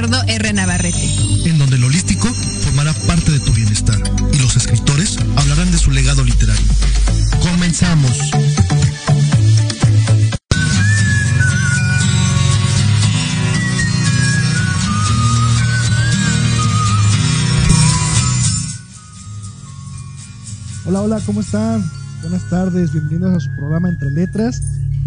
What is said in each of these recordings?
Ricardo R. Navarrete. En donde lo holístico formará parte de tu bienestar y los escritores hablarán de su legado literario. Comenzamos. Hola, hola, ¿cómo están? Buenas tardes, bienvenidos a su programa Entre Letras.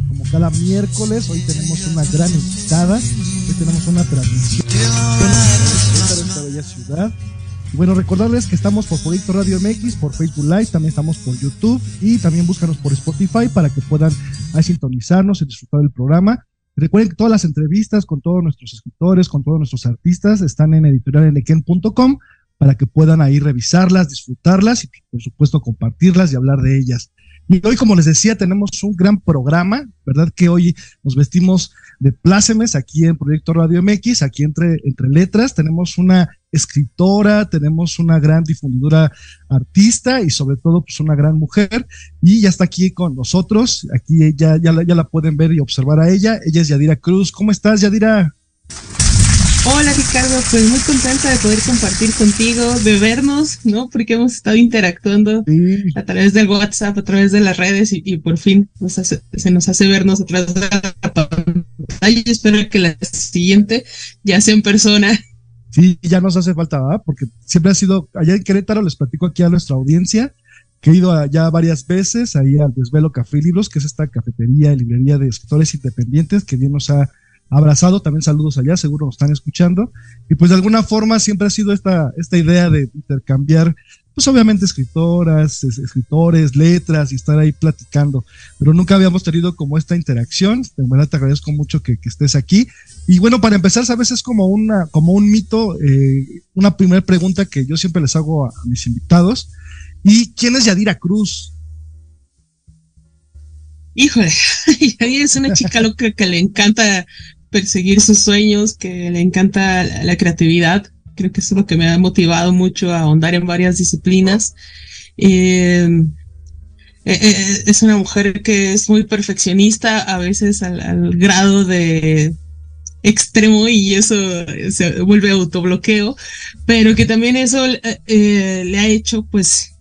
Como cada miércoles, hoy tenemos una gran invitada, hoy tenemos una transmisión de esta bella ciudad. Y bueno, recordarles que estamos por Proyecto Radio MX, por Facebook Live, también estamos por YouTube y también búscanos por Spotify para que puedan ahí sintonizarnos y disfrutar del programa. Recuerden que todas las entrevistas con todos nuestros escritores, con todos nuestros artistas, están en editorialenequén.com para que puedan ahí revisarlas, disfrutarlas y por supuesto compartirlas y hablar de ellas. Y hoy, como les decía, tenemos un gran programa, ¿verdad? Que hoy nos vestimos de plácemes aquí en Proyecto Radio MX, aquí entre, entre letras. Tenemos una escritora, tenemos una gran difundidora artista y sobre todo pues una gran mujer. Y ya está aquí con nosotros. Aquí ella, ya, la, ya la pueden ver y observar a ella. Ella es Yadira Cruz. ¿Cómo estás, Yadira? Hola Ricardo, pues muy contenta de poder compartir contigo, de vernos, ¿no? Porque hemos estado interactuando sí. a través del WhatsApp, a través de las redes y, y por fin nos hace, se nos hace vernos a través de la pantalla. Espero que la siguiente ya sea en persona. Sí, ya nos hace falta, ¿verdad? Porque siempre ha sido, allá en Querétaro, les platico aquí a nuestra audiencia, que he ido allá varias veces, ahí al Desvelo Café y Libros, que es esta cafetería y librería de escritores independientes que bien nos ha abrazado, también saludos allá, seguro nos están escuchando. Y pues de alguna forma siempre ha sido esta, esta idea de intercambiar, pues obviamente escritoras, escritores, letras y estar ahí platicando, pero nunca habíamos tenido como esta interacción. De verdad te agradezco mucho que, estés aquí. Y bueno, para empezar, sabes, es como una, como un mito, eh, una primera pregunta que yo siempre les hago a, a mis invitados. ¿Y quién es Yadira Cruz? Híjole, Yadira es una chica loca que le encanta perseguir sus sueños, que le encanta la, creatividad. Creo que eso es lo que me ha motivado mucho a ahondar en varias disciplinas. Eh, eh, es una mujer que es muy perfeccionista, a veces al, al grado de extremo y eso se vuelve autobloqueo, pero que también eso eh, le ha hecho pues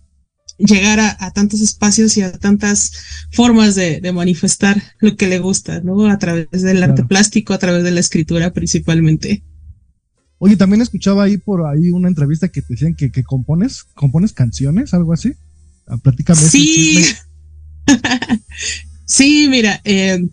llegar a, a, tantos espacios y a tantas formas de, de, manifestar lo que le gusta, ¿no? A través del claro. arte plástico, a través de la escritura principalmente. Oye, también escuchaba ahí por ahí una entrevista que te decían que, que compones, compones canciones, algo así. Platícame. Sí. sí, mira, eh,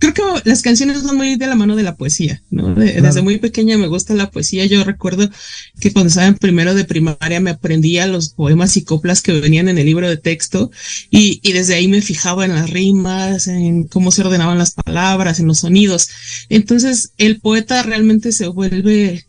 creo que las canciones van muy de la mano de la poesía, ¿no? De, claro. Desde muy pequeña me gusta la poesía. Yo recuerdo que cuando estaba en primero de primaria me aprendía los poemas y coplas que venían en el libro de texto y, y desde ahí me fijaba en las rimas, en cómo se ordenaban las palabras, en los sonidos. Entonces el poeta realmente se vuelve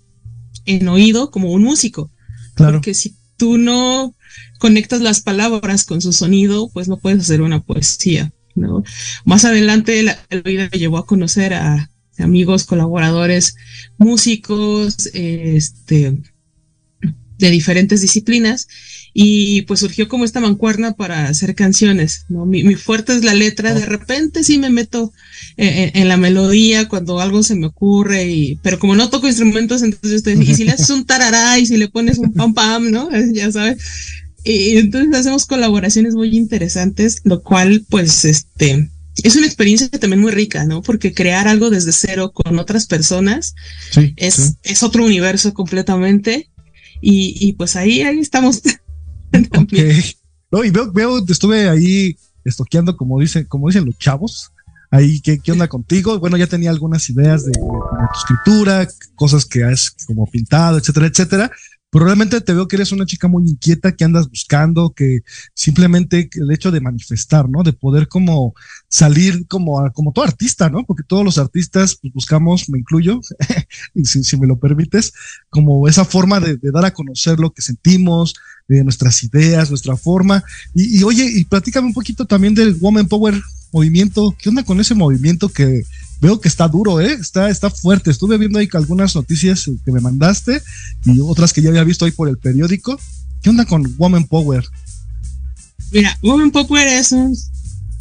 en oído como un músico. Claro. Porque si tú no conectas las palabras con su sonido, pues no puedes hacer una poesía. ¿no? Más adelante la, la vida me llevó a conocer a amigos, colaboradores, músicos, este, de diferentes disciplinas y pues surgió como esta mancuerna para hacer canciones, ¿no? Mi, mi fuerte es la letra, de repente sí me meto en, en, la melodía cuando algo se me ocurre y, pero como no toco instrumentos, entonces estoy, y si le haces un tarará y si le pones un pam pam, ¿no? Ya sabes. Y entonces hacemos colaboraciones muy interesantes, lo cual pues este es una experiencia también muy rica, ¿no? Porque crear algo desde cero con otras personas sí, es, sí. es otro universo completamente. Y, y pues ahí, ahí estamos. okay. No, y veo, veo, estuve ahí estoqueando, como dicen, como dicen los chavos. Ahí, ¿qué, ¿qué onda contigo? Bueno, ya tenía algunas ideas de, de, tu escritura, cosas que has como pintado, etcétera, etcétera pero realmente te veo que eres una chica muy inquieta, que andas buscando, que simplemente el hecho de manifestar, ¿no? De poder como salir como, como todo artista, ¿no? Porque todos los artistas pues, buscamos, me incluyo, si, si, me lo permites, como esa forma de, de, dar a conocer lo que sentimos, de nuestras ideas, nuestra forma. Y, y oye, y platícame un poquito también del Woman Power movimiento. ¿Qué onda con ese movimiento que veo que está duro, ¿eh? Está, está fuerte. Estuve viendo ahí algunas noticias que me mandaste y otras que ya había visto ahí por el periódico. ¿Qué onda con Woman Power? Mira, Woman Power es un,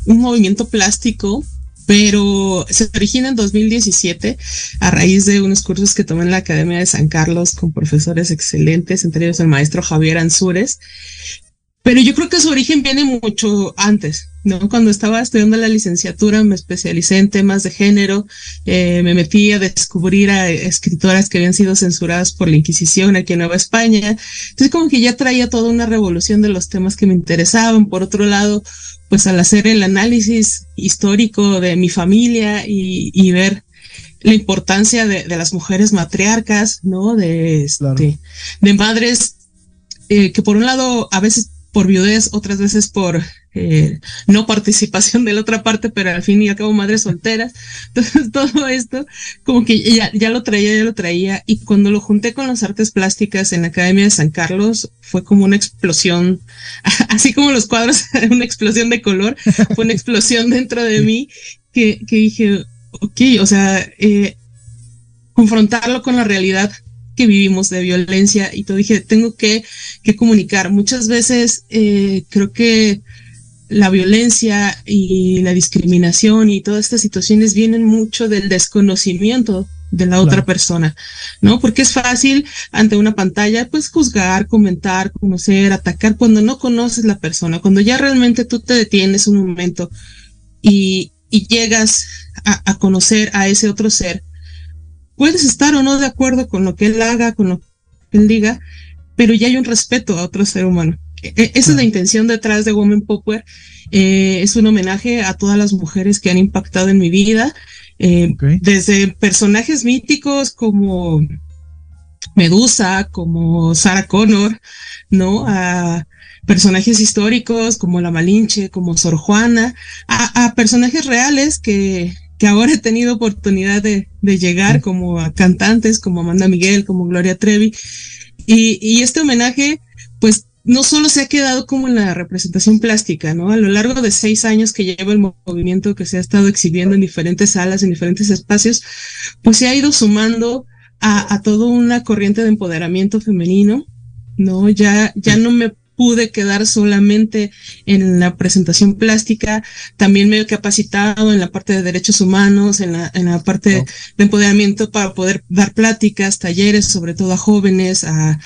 un movimiento plástico pero se origina en 2017 a raíz de unos cursos que tomé en la Academia de San Carlos con profesores excelentes, entre ellos el maestro Javier Ansúrez. Pero yo creo que su origen viene mucho antes, ¿no? Cuando estaba estudiando la licenciatura me especialicé en temas de género, eh, me metí a descubrir a escritoras que habían sido censuradas por la Inquisición aquí en Nueva España. Entonces como que ya traía toda una revolución de los temas que me interesaban. Por otro lado, pues al hacer el análisis histórico de mi familia y, ver la importancia de, las mujeres matriarcas, ¿no? De, este, de madres eh, que por un lado a veces por viudez, otras veces por eh, no participación de la otra parte, pero al fin y al cabo madres solteras. Entonces todo esto como que ya, ya lo traía, ya lo traía. Y cuando lo junté con las artes plásticas en la Academia de San Carlos, fue como una explosión, así como los cuadros, una explosión de color, fue una explosión dentro de mí que, que dije, ok, o sea, eh, confrontarlo con la realidad que vivimos de violencia y todo dije, tengo que, que comunicar. Muchas veces eh, creo que la violencia y la discriminación y todas estas situaciones vienen mucho del desconocimiento de la otra persona, ¿no? Porque es fácil ante una pantalla, pues juzgar, comentar, conocer, atacar cuando no conoces la persona, cuando ya realmente tú te detienes un momento y, y llegas a, a conocer a ese otro ser, puedes estar o no de acuerdo con lo que él haga, con lo que él diga, pero ya hay un respeto a otro ser humano. E, e, esa es la intención detrás de Woman Power. Eh, es un homenaje a todas las mujeres que han impactado en mi vida, eh, desde personajes míticos como Medusa, como Sarah Connor, ¿no? A personajes históricos como la Malinche, como Sor Juana, a personajes reales que, que ahora he tenido oportunidad de, llegar como a cantantes, como Amanda Miguel, como Gloria Trevi. Y, este homenaje, pues no solo se ha quedado como en la representación plástica, ¿no? A lo largo de seis años que lleva el movimiento que se ha estado exhibiendo en diferentes salas, en diferentes espacios, pues se ha ido sumando a, a toda una corriente de empoderamiento femenino, ¿no? Ya, ya no me pude quedar solamente en la presentación plástica, también me he capacitado en la parte de derechos humanos, en la, en la parte de empoderamiento para poder dar pláticas, talleres, sobre todo a jóvenes, a,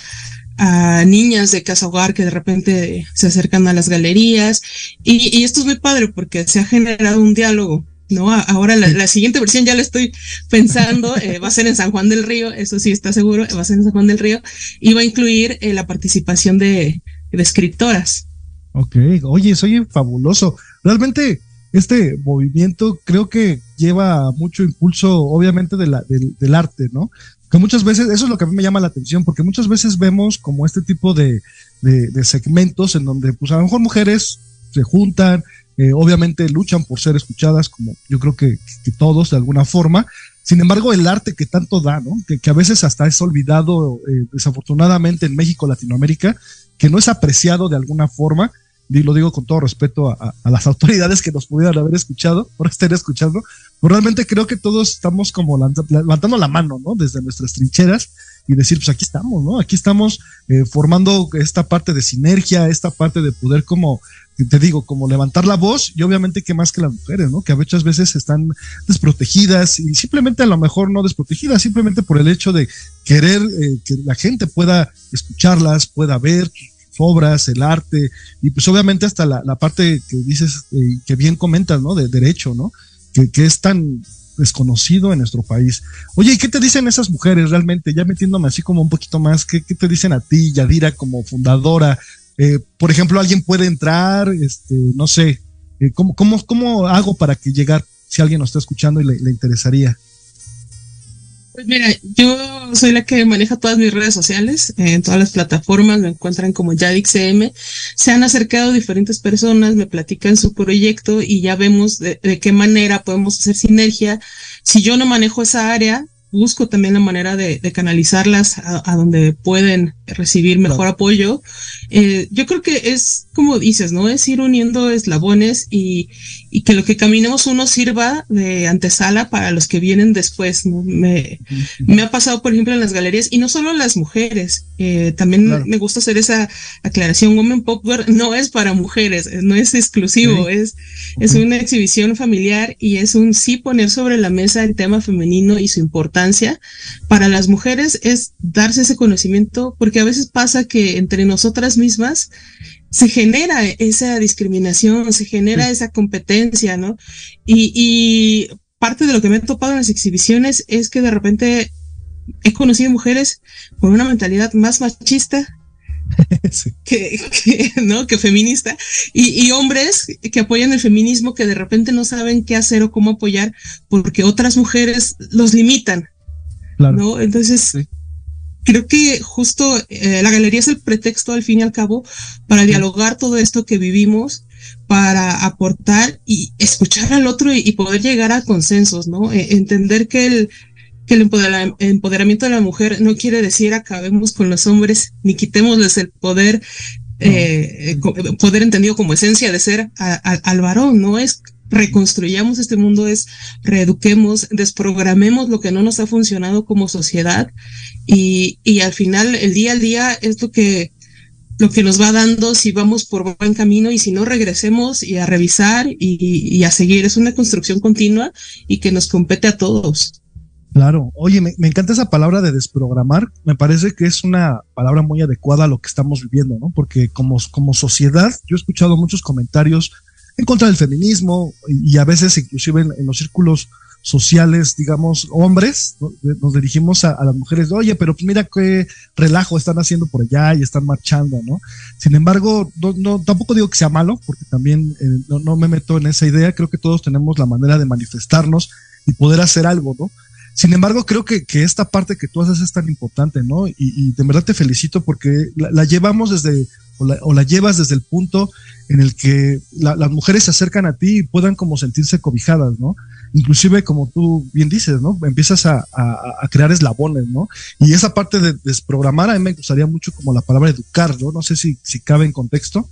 a niñas de casa hogar que de repente se acercan a las galerías. Y, y esto es muy padre porque se ha generado un diálogo ¿no? Ahora la, siguiente versión ya la estoy pensando, eh, va a ser en San Juan del Río, eso sí está seguro, va a ser en San Juan del Río, y va a incluir eh, la participación de, de escritoras. Ok, oye, soy fabuloso. Realmente este movimiento creo que lleva mucho impulso, obviamente, de la, del, arte, ¿no? Que muchas veces, eso es lo que a mí me llama la atención, porque muchas veces vemos como este tipo de, de, segmentos en donde, pues a lo mejor mujeres se juntan, eh, obviamente luchan por ser escuchadas, como yo creo que, que, todos de alguna forma. Sin embargo, el arte que tanto da, ¿no? Que, a veces hasta es olvidado, eh, desafortunadamente en México, Latinoamérica, que no es apreciado de alguna forma, y lo digo con todo respeto a, las autoridades que nos pudieran haber escuchado, por estar escuchando, pero realmente creo que todos estamos como levantando la mano, ¿no? Desde nuestras trincheras y decir, pues aquí estamos, ¿no? Aquí estamos eh, formando esta parte de sinergia, esta parte de poder como, te digo, como levantar la voz y obviamente que más que las mujeres, ¿no? Que muchas veces están desprotegidas y simplemente a lo mejor no desprotegidas, simplemente por el hecho de querer eh, que la gente pueda escucharlas, pueda ver sus obras, el arte y pues obviamente hasta la, la parte que dices, eh, que bien comentas, ¿no? De derecho, ¿no? Que, que es tan desconocido en nuestro país. Oye, ¿y qué te dicen esas mujeres realmente? Ya metiéndome así como un poquito más, ¿qué, qué te dicen a ti, Yadira, como fundadora? Eh, por ejemplo, alguien puede entrar, este, no sé, eh, ¿cómo, cómo, ¿cómo hago para que llegar si alguien nos está escuchando y le, interesaría? Pues mira, yo soy la que maneja todas mis redes sociales, en todas las plataformas me encuentran como YadixCM. Se han acercado diferentes personas, me platican su proyecto y ya vemos de, qué manera podemos hacer sinergia. Si yo no manejo esa área, busco también la manera de, canalizarlas a, donde pueden recibir mejor apoyo. Eh, yo creo que es como dices, ¿no? Es ir uniendo eslabones y, y, que lo que caminemos uno sirva de antesala para los que vienen después. ¿no? Me, me ha pasado, por ejemplo, en las galerías, y no solo las mujeres, eh, también me gusta hacer esa aclaración. Women Popware no es para mujeres, no es exclusivo, es, es una exhibición familiar y es un sí poner sobre la mesa el tema femenino y su importancia. Para las mujeres es darse ese conocimiento, porque a veces pasa que entre nosotras mismas se genera esa discriminación, se genera esa competencia, ¿no? Y, y parte de lo que me he topado en las exhibiciones es que de repente he conocido mujeres con una mentalidad más machista que, ¿no? que feminista y, y, hombres que apoyan el feminismo que de repente no saben qué hacer o cómo apoyar porque otras mujeres los limitan. ¿no? Entonces, creo que justo eh, la galería es el pretexto al fin y al cabo para dialogar todo esto que vivimos para aportar y escuchar al otro y, poder llegar a consensos, ¿no? E, entender que el, que el empoderamiento de la mujer no quiere decir acabemos con los hombres ni quitémosles el poder, eh, poder entendido como esencia de ser al varón, no es reconstruyamos este mundo, es reeduquemos, desprogramemos lo que no nos ha funcionado como sociedad y, y al final el día al día es lo que lo que nos va dando si vamos por buen camino y si no regresemos y a revisar y, a seguir. Es una construcción continua y que nos compete a todos. Claro, oye, me, encanta esa palabra de desprogramar, me parece que es una palabra muy adecuada a lo que estamos viviendo, ¿no? Porque como, como sociedad, yo he escuchado muchos comentarios en contra del feminismo y a veces inclusive en, los círculos sociales, digamos, hombres, nos dirigimos a, las mujeres, oye, pero pues mira qué relajo están haciendo por allá y están marchando, ¿no? Sin embargo, no, tampoco digo que sea malo, porque también eh, no, no me meto en esa idea, creo que todos tenemos la manera de manifestarnos y poder hacer algo, ¿no? Sin embargo, creo que, que, esta parte que tú haces es tan importante, ¿no? Y, y de verdad te felicito porque la, llevamos desde, o la, llevas desde el punto en el que las mujeres se acercan a ti y puedan como sentirse cobijadas, ¿no? Inclusive, como tú bien dices, ¿no? Empiezas a, a, crear eslabones, ¿no? Y esa parte de desprogramar, a mí me gustaría mucho como la palabra educar, ¿no? No sé si, si cabe en contexto,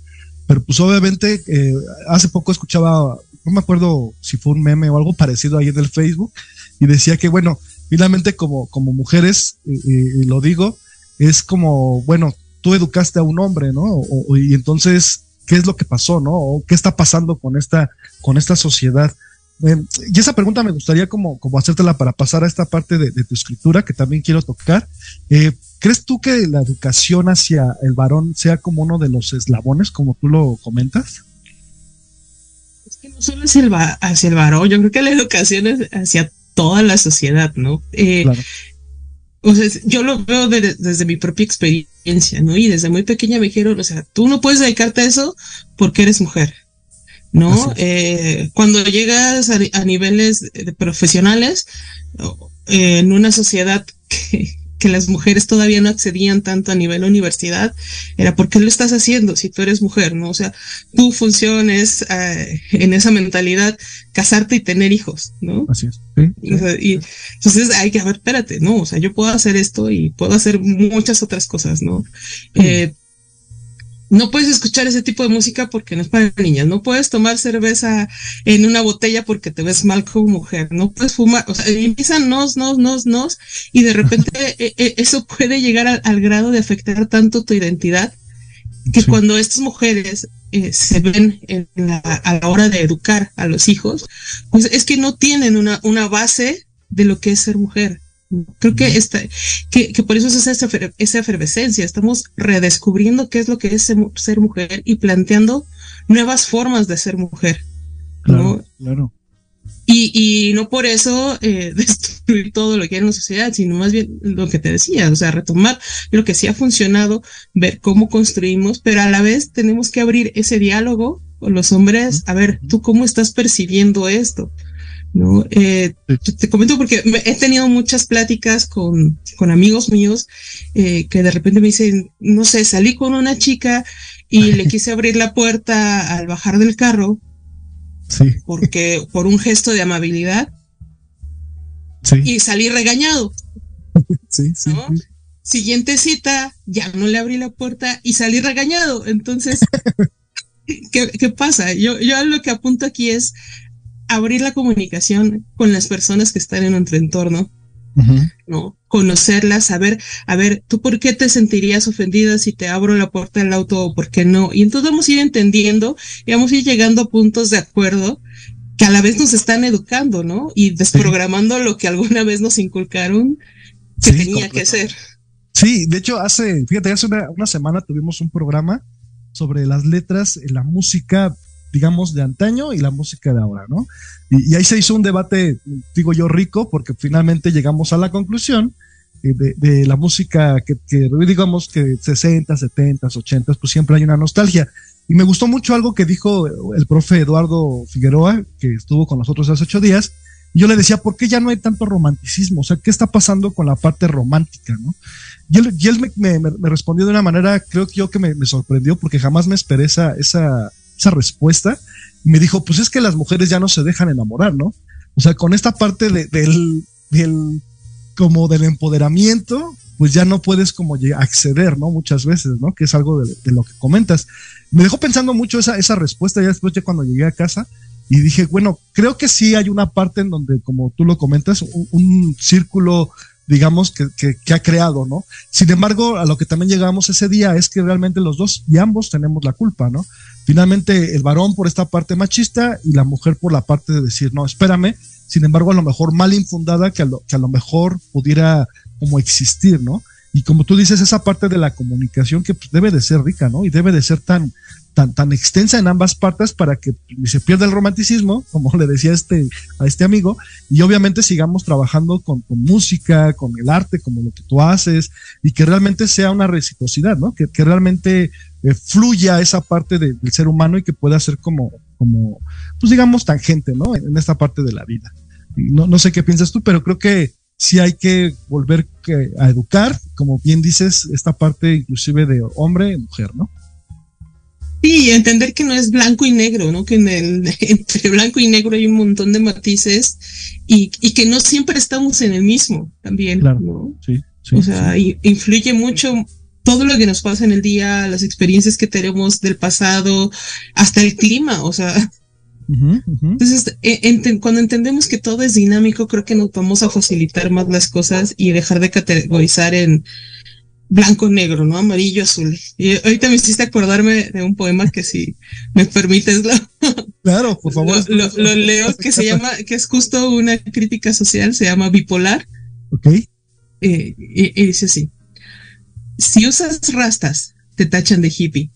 pero pues obviamente eh, hace poco escuchaba, no me acuerdo si fue un meme o algo parecido ahí en el Facebook, y decía que, bueno, finalmente como, como mujeres, y lo digo, es como, bueno, tú educaste a un hombre, ¿no? y entonces, ¿qué es lo que pasó, no? O qué está pasando con esta, con esta sociedad. Eh, y esa pregunta me gustaría como, como hacértela para pasar a esta parte de, tu escritura que también quiero tocar. Eh, ¿Crees tú que la educación hacia el varón sea como uno de los eslabones, como tú lo comentas? Es que no solo es el hacia el varón, yo creo que la educación es hacia toda la sociedad, ¿no? Eh, o sea, yo lo veo desde mi propia experiencia, ¿no? Y desde muy pequeña me dijeron, o sea, tú no puedes dedicarte a eso porque eres mujer, ¿no? Eh, cuando llegas a, niveles profesionales, eh, en una sociedad que, que las mujeres todavía no accedían tanto a nivel universidad, era porque lo estás haciendo si tú eres mujer, ¿no? O sea, tu función es eh, en esa mentalidad casarte y tener hijos, ¿no? Así es. y entonces hay que, a ver, espérate, ¿no? O sea, yo puedo hacer esto y puedo hacer muchas otras cosas, ¿no? Eh, no puedes escuchar ese tipo de música porque no es para niñas, no puedes tomar cerveza en una botella porque te ves mal como mujer, no puedes fumar, o sea, empiezan nos, nos, nos, nos, y de repente e, e, eso puede llegar al, grado de afectar tanto tu identidad que cuando estas mujeres eh, se ven en la, a la hora de educar a los hijos, pues es que no tienen una, una base de lo que es ser mujer. Creo que, esta, que, que por eso es esa, esa efervescencia. Estamos redescubriendo qué es lo que es ser, mujer y planteando nuevas formas de ser mujer. Claro, claro. Y, y no por eso eh, destruir todo lo que hay en la sociedad, sino más bien lo que te decía, o sea, retomar lo que sí ha funcionado, ver cómo construimos, pero a la vez tenemos que abrir ese diálogo con los hombres, a ver, tú cómo estás percibiendo esto, ¿no? Eh, te comento porque he tenido muchas pláticas con, con amigos míos eh, que de repente me dicen, no sé, salí con una chica y le quise abrir la puerta al bajar del carro. Sí. Porque por un gesto de amabilidad. Sí. Y salí regañado. Sí, sí, siguiente cita, ya no le abrí la puerta y salí regañado. Entonces, ¿qué, ¿qué, pasa? Yo, yo lo que apunto aquí es abrir la comunicación con las personas que están en nuestro entorno, ¿no? Conocerlas, saber, a ver, ¿tú por qué te sentirías ofendida si te abro la puerta del auto o por qué no? Y entonces vamos a ir entendiendo y vamos a ir llegando a puntos de acuerdo que a la vez nos están educando, ¿no? Y desprogramando lo que alguna vez nos inculcaron que tenía que ser. Sí, de hecho, hace, fíjate, hace una, una, semana tuvimos un programa sobre las letras, la música, digamos, de antaño y la música de ahora, ¿no? Y, y ahí se hizo un debate, digo yo, rico, porque finalmente llegamos a la conclusión de, de la música que, que, digamos, que 60, 70, 80, pues siempre hay una nostalgia. Y me gustó mucho algo que dijo el profe Eduardo Figueroa, que estuvo con nosotros hace ocho días. Y yo le decía, ¿por qué ya no hay tanto romanticismo? O sea, ¿qué está pasando con la parte romántica, no? Y él, y él me, me, me, respondió de una manera, creo que yo que me, me, sorprendió, porque jamás me esperé esa, esa, esa respuesta. Me dijo, pues es que las mujeres ya no se dejan enamorar, ¿no? O sea, con esta parte de, del, del, como del empoderamiento, pues ya no puedes como acceder, ¿no? Muchas veces, ¿no? Que es algo de, de lo que comentas. Me dejó pensando mucho esa, esa respuesta ya después, ya cuando llegué a casa, y dije, bueno, creo que sí hay una parte en donde, como tú lo comentas, un círculo, digamos, que, que, que, ha creado, ¿no? Sin embargo, a lo que también llegamos ese día es que realmente los dos y ambos tenemos la culpa, ¿no? Finalmente, el varón por esta parte machista y la mujer por la parte de decir, no, espérame, sin embargo, a lo mejor mal infundada que a lo, que a lo mejor pudiera como existir, ¿no? Y como tú dices, esa parte de la comunicación que pues, debe de ser rica, ¿no? Y debe de ser tan, tan, tan extensa en ambas partes para que se pierda el romanticismo, como le decía este, a este amigo, y obviamente sigamos trabajando con, música, con el arte, como lo que tú haces, y que realmente sea una reciprocidad, ¿no? Que, que realmente eh, fluya esa parte de, del ser humano y que pueda ser como, como, pues digamos, tangente, ¿no? En, esta parte de la vida. No, no sé qué piensas tú, pero creo que sí hay que volver a educar, como bien dices, esta parte inclusive de hombre mujer, ¿no? Sí, entender que no es blanco y negro, ¿no? Que en el, entre blanco y negro hay un montón de matices y, y que no siempre estamos en el mismo también, claro. ¿no? Sí, sí, o sea, sí. influye mucho todo lo que nos pasa en el día, las experiencias que tenemos del pasado, hasta el clima, o sea, Uh -huh, uh -huh. Entonces, ent cuando entendemos que todo es dinámico, creo que nos vamos a facilitar más las cosas y dejar de categorizar en blanco, negro, ¿no? Amarillo, azul. Y ahorita me hiciste acordarme de un poema que si me permites lo, claro, por favor. Lo, lo, lo leo, que se llama, que es justo una crítica social, se llama bipolar. Ok. Eh, y, y dice así. Si usas rastas, te tachan de hippie.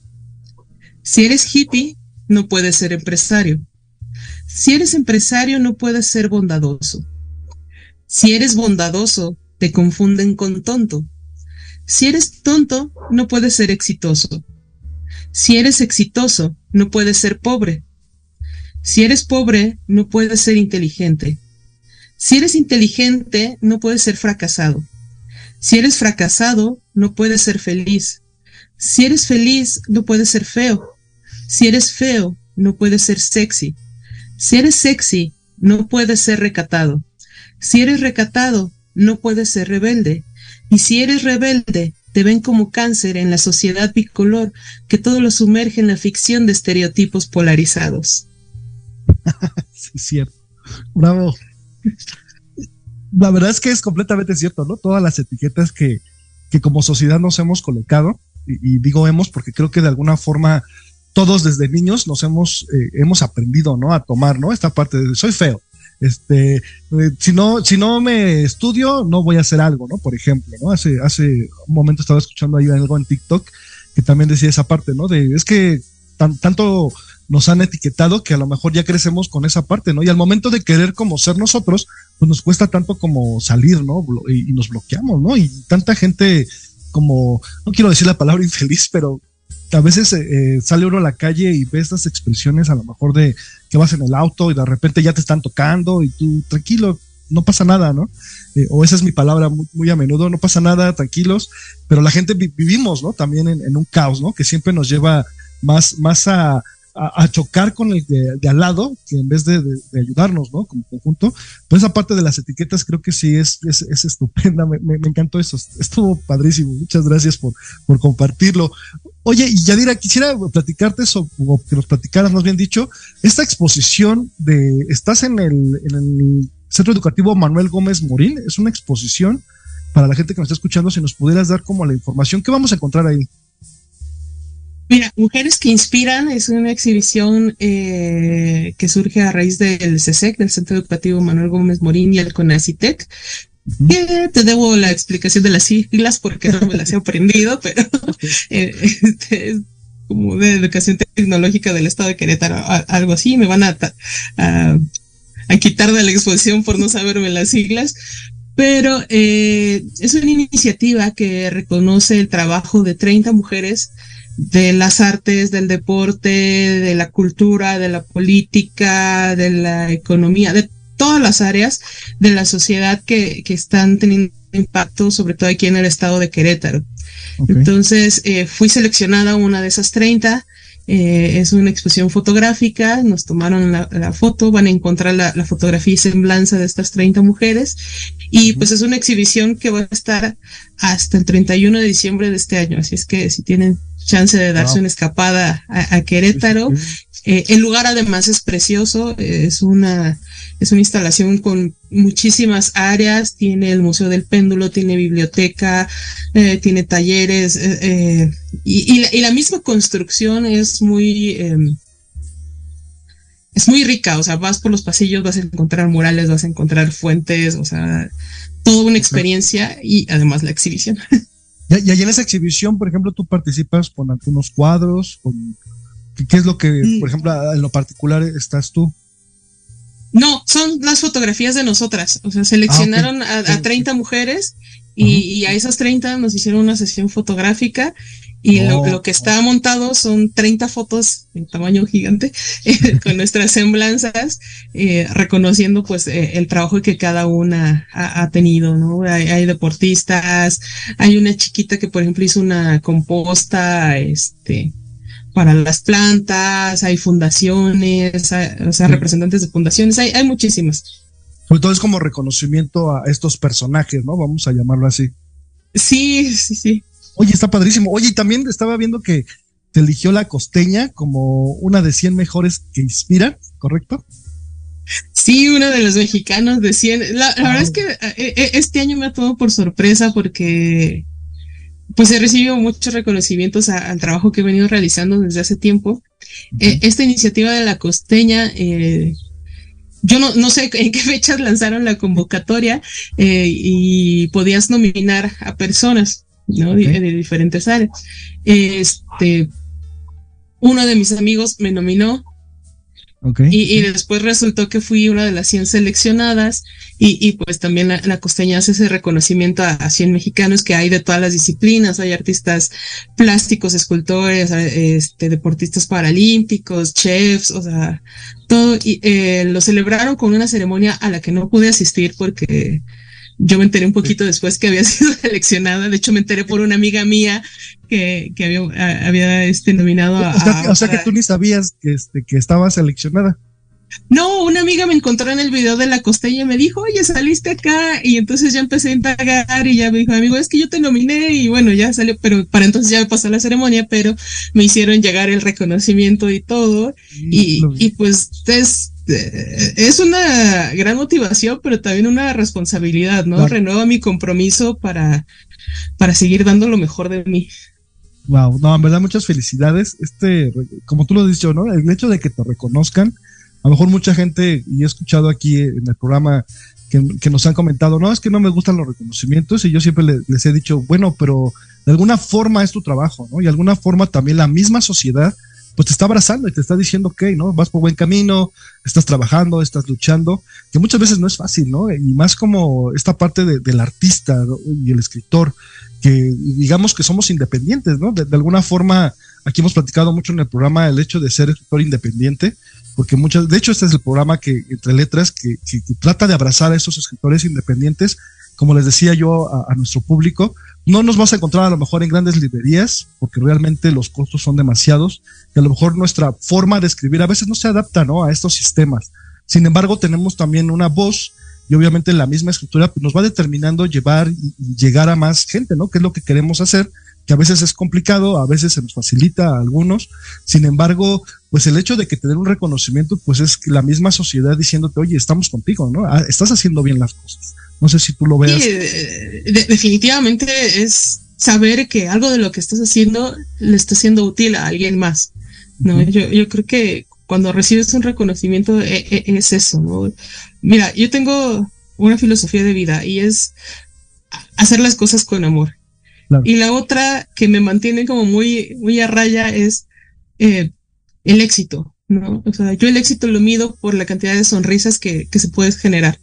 Si eres hippie, no puedes ser empresario. Si eres empresario, no puedes ser bondadoso. Si eres bondadoso, te confunden con tonto. Si eres tonto, no puedes ser exitoso. Si eres exitoso, no puedes ser pobre. Si eres pobre, no puedes ser inteligente. Si eres inteligente, no puedes ser fracasado. Si eres fracasado, no puedes ser feliz. Si eres feliz, no puedes ser feo. Si eres feo, no puedes ser sexy. Si eres sexy, no puedes ser recatado. Si eres recatado, no puedes ser rebelde. Y si eres rebelde, te ven como cáncer en la sociedad bicolor que todo lo sumerge en la ficción de estereotipos polarizados. sí, cierto. Bravo. La verdad es que es completamente cierto, ¿no? Todas las etiquetas que, que como sociedad nos hemos colocado, y, y digo hemos porque creo que de alguna forma todos desde niños nos hemos, eh, hemos aprendido, ¿no? A tomar, ¿no? Esta parte de soy feo. Este, eh, si no, si no me estudio, no voy a hacer algo, ¿no? Por ejemplo, ¿no? Hace, hace un momento estaba escuchando ahí algo en TikTok que también decía esa parte, ¿no? De, es que tan, tanto nos han etiquetado que a lo mejor ya crecemos con esa parte, ¿no? Y al momento de querer como ser nosotros, pues nos cuesta tanto como salir, ¿no? Y, nos bloqueamos, ¿no? Y tanta gente como, no quiero decir la palabra infeliz, pero a veces eh, sale uno a la calle y ve estas expresiones a lo mejor de que vas en el auto y de repente ya te están tocando y tú tranquilo, no pasa nada, ¿no? Eh, o esa es mi palabra muy, a menudo, no pasa nada, tranquilos, pero la gente vi vivimos, ¿no? También en, en, un caos, ¿no? Que siempre nos lleva más, más a, a, chocar con el de, al lado, que en vez de, ayudarnos, ¿no? Como conjunto, pues esa parte de las etiquetas creo que sí es, es, estupenda, me, encantó eso, estuvo padrísimo, muchas gracias por, por compartirlo. Oye, Yadira, quisiera platicarte eso, o que nos platicaras, más bien dicho, esta exposición de, estás en el, en el Centro Educativo Manuel Gómez Morín, es una exposición para la gente que nos está escuchando, si nos pudieras dar como la información, ¿qué vamos a encontrar ahí? Mira, Mujeres que Inspiran es una exhibición eh, que surge a raíz del CSEC, e del Centro Educativo Manuel Gómez Morín y el CONACITEC. te debo la explicación de las siglas porque no me las he aprendido, pero eh, este, es como de educación tecnológica del estado de Querétaro, algo así. Me van a, a, quitar de la exposición por no saberme las siglas, pero eh, es una iniciativa que reconoce el trabajo de 30 mujeres de las artes, del deporte, de la cultura, de la política, de la economía, de todas las áreas de la sociedad que, que están teniendo impacto, sobre todo aquí en el estado de Querétaro. Entonces, eh, fui seleccionada una de esas 30. Eh, es una exposición fotográfica, nos tomaron la, foto, van a encontrar la, fotografía y semblanza de estas 30 mujeres. Y pues es una exhibición que va a estar hasta el 31 de diciembre de este año. Así es que si tienen chance de darse una escapada a, Querétaro. Eh, el lugar además es precioso, es una, es una instalación con muchísimas áreas, tiene el Museo del Péndulo, tiene biblioteca, eh, tiene talleres eh, y, y, la, misma construcción es muy... Em, es muy rica, o sea, vas por los pasillos, vas a encontrar murales, vas a encontrar fuentes, o sea, toda una experiencia y además la exhibición. Y, ahí en esa exhibición, por ejemplo, tú participas con algunos cuadros, con, ¿qué es lo que, por ejemplo, en lo particular estás tú? No, son las fotografías de nosotras. O sea, seleccionaron ah, a, a, 30 mujeres y, y, a esas 30 nos hicieron una sesión fotográfica y lo, lo, que está montado son 30 fotos en tamaño gigante eh, con nuestras semblanzas, eh, reconociendo pues eh, el trabajo que cada una ha, ha tenido, ¿no? Hay, hay, deportistas, hay una chiquita que por ejemplo hizo una composta, este, para las plantas, hay fundaciones, o sea, representantes de fundaciones, hay, hay muchísimas. Sobre todo es como reconocimiento a estos personajes, ¿no? Vamos a llamarlo así. Sí, sí, sí. Oye, está padrísimo. Oye, y también estaba viendo que te eligió la costeña como una de 100 mejores que inspiran, ¿correcto? Sí, uno de los mexicanos de 100. La, verdad es que eh, eh, este año me ha tomado por sorpresa porque pues he recibido muchos reconocimientos al trabajo que he venido realizando desde hace tiempo. Eh, esta iniciativa de la costeña, yo no, no, sé en qué fechas lanzaron la convocatoria y podías nominar a personas. ¿no? De, diferentes áreas. Este, uno de mis amigos me nominó. Y, después resultó que fui una de las 100 seleccionadas y, y pues también la, costeña hace ese reconocimiento a, 100 mexicanos que hay de todas las disciplinas, hay artistas plásticos, escultores, este, deportistas paralímpicos, chefs, o sea, todo, y eh, lo celebraron con una ceremonia a la que no pude asistir porque yo me enteré un poquito después que había sido seleccionada. De hecho, me enteré por una amiga mía que, que había, había este, nominado a. O sea, que, tú ni sabías que, este, que estaba seleccionada. No, una amiga me encontró en el video de la costeña y me dijo, oye, saliste acá. Y entonces ya empecé a indagar y ya me dijo, amigo, es que yo te nominé y bueno, ya salió, pero para entonces ya me pasó la ceremonia, pero me hicieron llegar el reconocimiento y todo. Y, y pues es, es una gran motivación, pero también una responsabilidad, ¿no? Renueva mi compromiso para, para seguir dando lo mejor de mí. Wow, no, en verdad muchas felicidades. Este, como tú lo has dicho, ¿no? El hecho de que te reconozcan, a lo mejor mucha gente, y he escuchado aquí en el programa que, nos han comentado, no, es que no me gustan los reconocimientos, y yo siempre les he dicho, bueno, pero de alguna forma es tu trabajo, ¿no? Y de alguna forma también la misma sociedad pues te está abrazando y te está diciendo, ok, ¿no? Vas por buen camino, estás trabajando, estás luchando, que muchas veces no es fácil, ¿no? Y más como esta parte del artista y el escritor, que digamos que somos independientes, ¿no? De, alguna forma, aquí hemos platicado mucho en el programa el hecho de ser escritor independiente, porque muchas, de hecho este es el programa que, entre letras, que, trata de abrazar a esos escritores independientes, como les decía yo a nuestro público, no nos vas a encontrar a lo mejor en grandes librerías, porque realmente los costos son demasiados, y a lo mejor nuestra forma de escribir a veces no se adapta ¿no? a estos sistemas. Sin embargo, tenemos también una voz y obviamente la misma escritura pues, nos va determinando llevar y, llegar a más gente, ¿no? Que es lo que queremos hacer, que a veces es complicado, a veces se nos facilita a algunos. Sin embargo, pues el hecho de que te den un reconocimiento, pues es la misma sociedad diciéndote, oye, estamos contigo, ¿no? Ah, estás haciendo bien las cosas. No sé si tú lo veas. Sí, definitivamente es saber que algo de lo que estás haciendo le está siendo útil a alguien más. ¿no? yo, yo creo que cuando recibes un reconocimiento e, e, es, eso, ¿no? Mira, yo tengo una filosofía de vida y es hacer las cosas con amor. Y la otra que me mantiene como muy, muy a raya es eh, el éxito, ¿no? O sea, yo el éxito lo mido por la cantidad de sonrisas que, que se puede generar.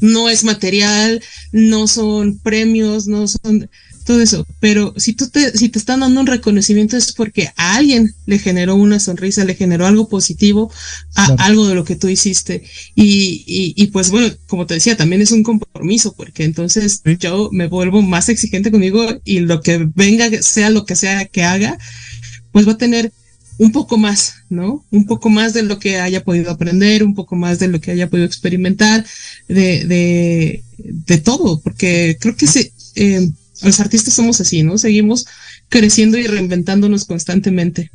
No es material, no son premios, no son todo eso. Pero si tú te, si te están dando un reconocimiento es porque a alguien le generó una sonrisa, le generó algo positivo a algo de lo que tú hiciste. Y, y, y, pues bueno, como te decía, también es un compromiso, porque entonces yo me vuelvo más exigente conmigo y lo que venga, sea lo que sea que haga, pues va a tener un poco más, ¿no? Un poco más de lo que haya podido aprender, un poco más de lo que haya podido experimentar, de, de, de todo, porque creo que se, eh, los artistas somos así, ¿no? Seguimos creciendo y reinventándonos constantemente.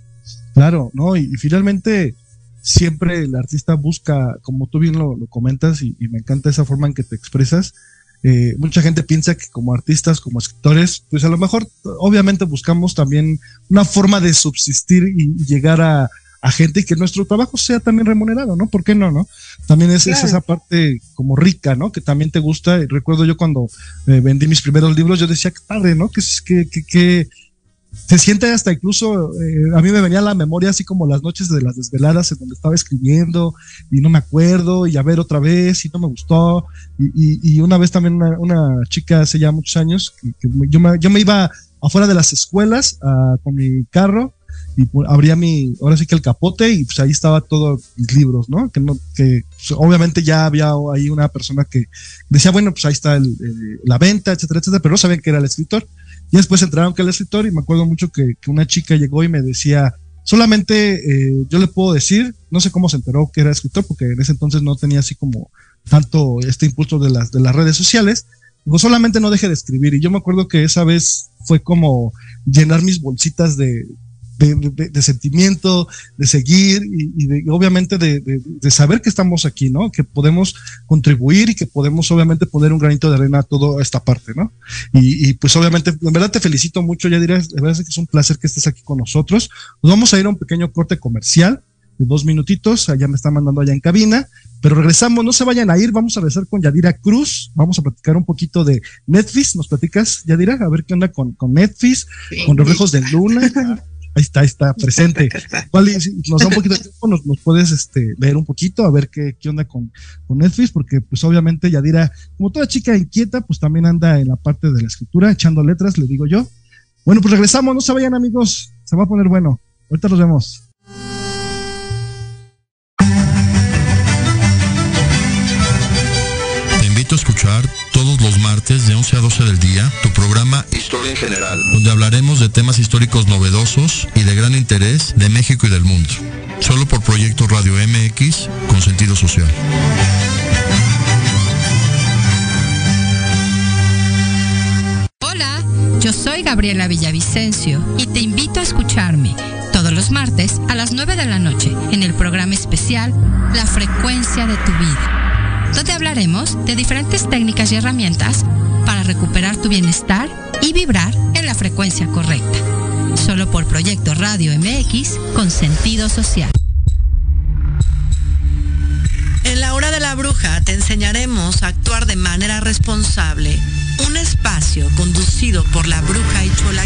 Claro, ¿no? Y, finalmente siempre el artista busca, como tú bien lo, comentas, y, me encanta esa forma en que te expresas, eh, mucha gente piensa que como artistas, como escritores, pues a lo mejor obviamente buscamos también una forma de subsistir y, llegar a, gente y que nuestro trabajo sea también remunerado, ¿no? ¿Por qué no, no? También es, esa parte como rica, ¿no? Que también te gusta. recuerdo yo cuando eh, vendí mis primeros libros, yo decía, qué padre, ¿no? Que, que, que, que se siente hasta incluso, eh, a mí me venía a la memoria así como las noches de las desveladas en donde estaba escribiendo y no me acuerdo y a ver otra vez y no me gustó. Y, una vez también una, chica hace ya muchos años, yo, me, yo me iba afuera de las escuelas ah, con mi carro y abría mi, ahora sí que el capote y pues ahí estaba todos mis libros, ¿no? Que, no, que pues, obviamente ya había ahí una persona que decía, bueno, pues ahí está el, la venta, etcétera, etcétera, pero no sabían que era el escritor. Y después entraron que el escritor y me acuerdo mucho que, una chica llegó y me decía, solamente eh, yo le puedo decir, no sé cómo se enteró que era escritor, porque en ese entonces no tenía así como tanto este impulso de las, de las redes sociales, digo, solamente no deje de escribir. Y yo me acuerdo que esa vez fue como llenar mis bolsitas de, de, sentimiento, de seguir y, de, obviamente de, saber que estamos aquí, ¿no? Que podemos contribuir y que podemos obviamente poner un granito de arena a toda esta parte, ¿no? Y, pues obviamente, en verdad te felicito mucho, ya dirás, de verdad que es un placer que estés aquí con nosotros. Nos vamos a ir a un pequeño corte comercial de dos minutitos, allá me están mandando allá en cabina, pero regresamos, no se vayan a ir, vamos a regresar con Yadira Cruz, vamos a platicar un poquito de Netflix, ¿nos platicas, Yadira? A ver qué onda con, con Netflix, con Reflejos de Luna. Ahí está, ahí está, presente. nos da un poquito de tiempo, nos, puedes este, leer un poquito, a ver qué, qué onda con, con Netflix, porque pues obviamente Yadira, como toda chica inquieta, pues también anda en la parte de la escritura, echando letras, le digo yo. Bueno, pues regresamos, no se vayan amigos, se va a poner bueno. Ahorita nos vemos. Te invito a escuchar todos los martes de 11 a 12 del día tu programa Historia en General, donde hablaremos de temas históricos novedosos y de gran interés de México y del mundo. Solo por Proyecto Radio MX con sentido social. Hola, yo soy Gabriela Villavicencio y te invito a escucharme todos los martes a las 9 de la noche en el programa especial La frecuencia de tu vida donde hablaremos de diferentes técnicas y herramientas para recuperar tu bienestar y vibrar en la frecuencia correcta. Solo por Proyecto Radio MX con sentido social. En la hora de la bruja te enseñaremos a actuar de manera responsable. Un espacio conducido por la bruja y Chola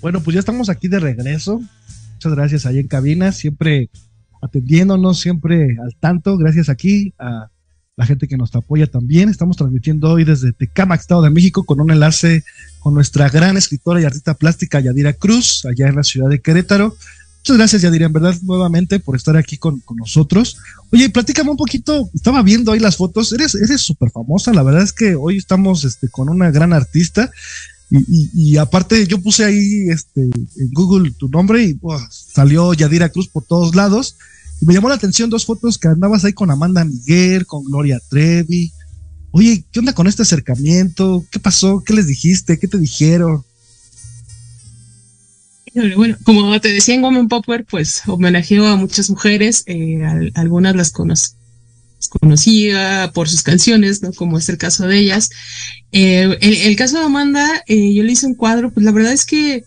Bueno, pues ya estamos aquí de regreso. Muchas gracias ahí en cabina, siempre atendiéndonos, siempre al tanto. Gracias aquí a la gente que nos apoya también. Estamos transmitiendo hoy desde Tecamac, Estado de México, con un enlace con nuestra gran escritora y artista plástica Yadira Cruz, allá en la ciudad de Querétaro. Muchas gracias, Yadira, en verdad, nuevamente por estar aquí con, nosotros. Oye, platícame un poquito, estaba viendo ahí las fotos, eres súper famosa, la verdad es que hoy estamos este, con una gran artista y, aparte yo puse ahí este, en Google tu nombre y salió Yadira Cruz por todos lados. Y me llamó la atención dos fotos que andabas ahí con Amanda Miguel, con Gloria Trevi. Oye, ¿qué onda con este acercamiento? ¿Qué pasó? ¿Qué les dijiste? ¿Qué te dijeron? Bueno, como te decía en Woman Popper, pues homenajeo a muchas mujeres, eh, algunas las conozco conocía por sus canciones, ¿no? Como es el caso de ellas. Eh, el, caso de Amanda, eh, yo le hice un cuadro, pues la verdad es que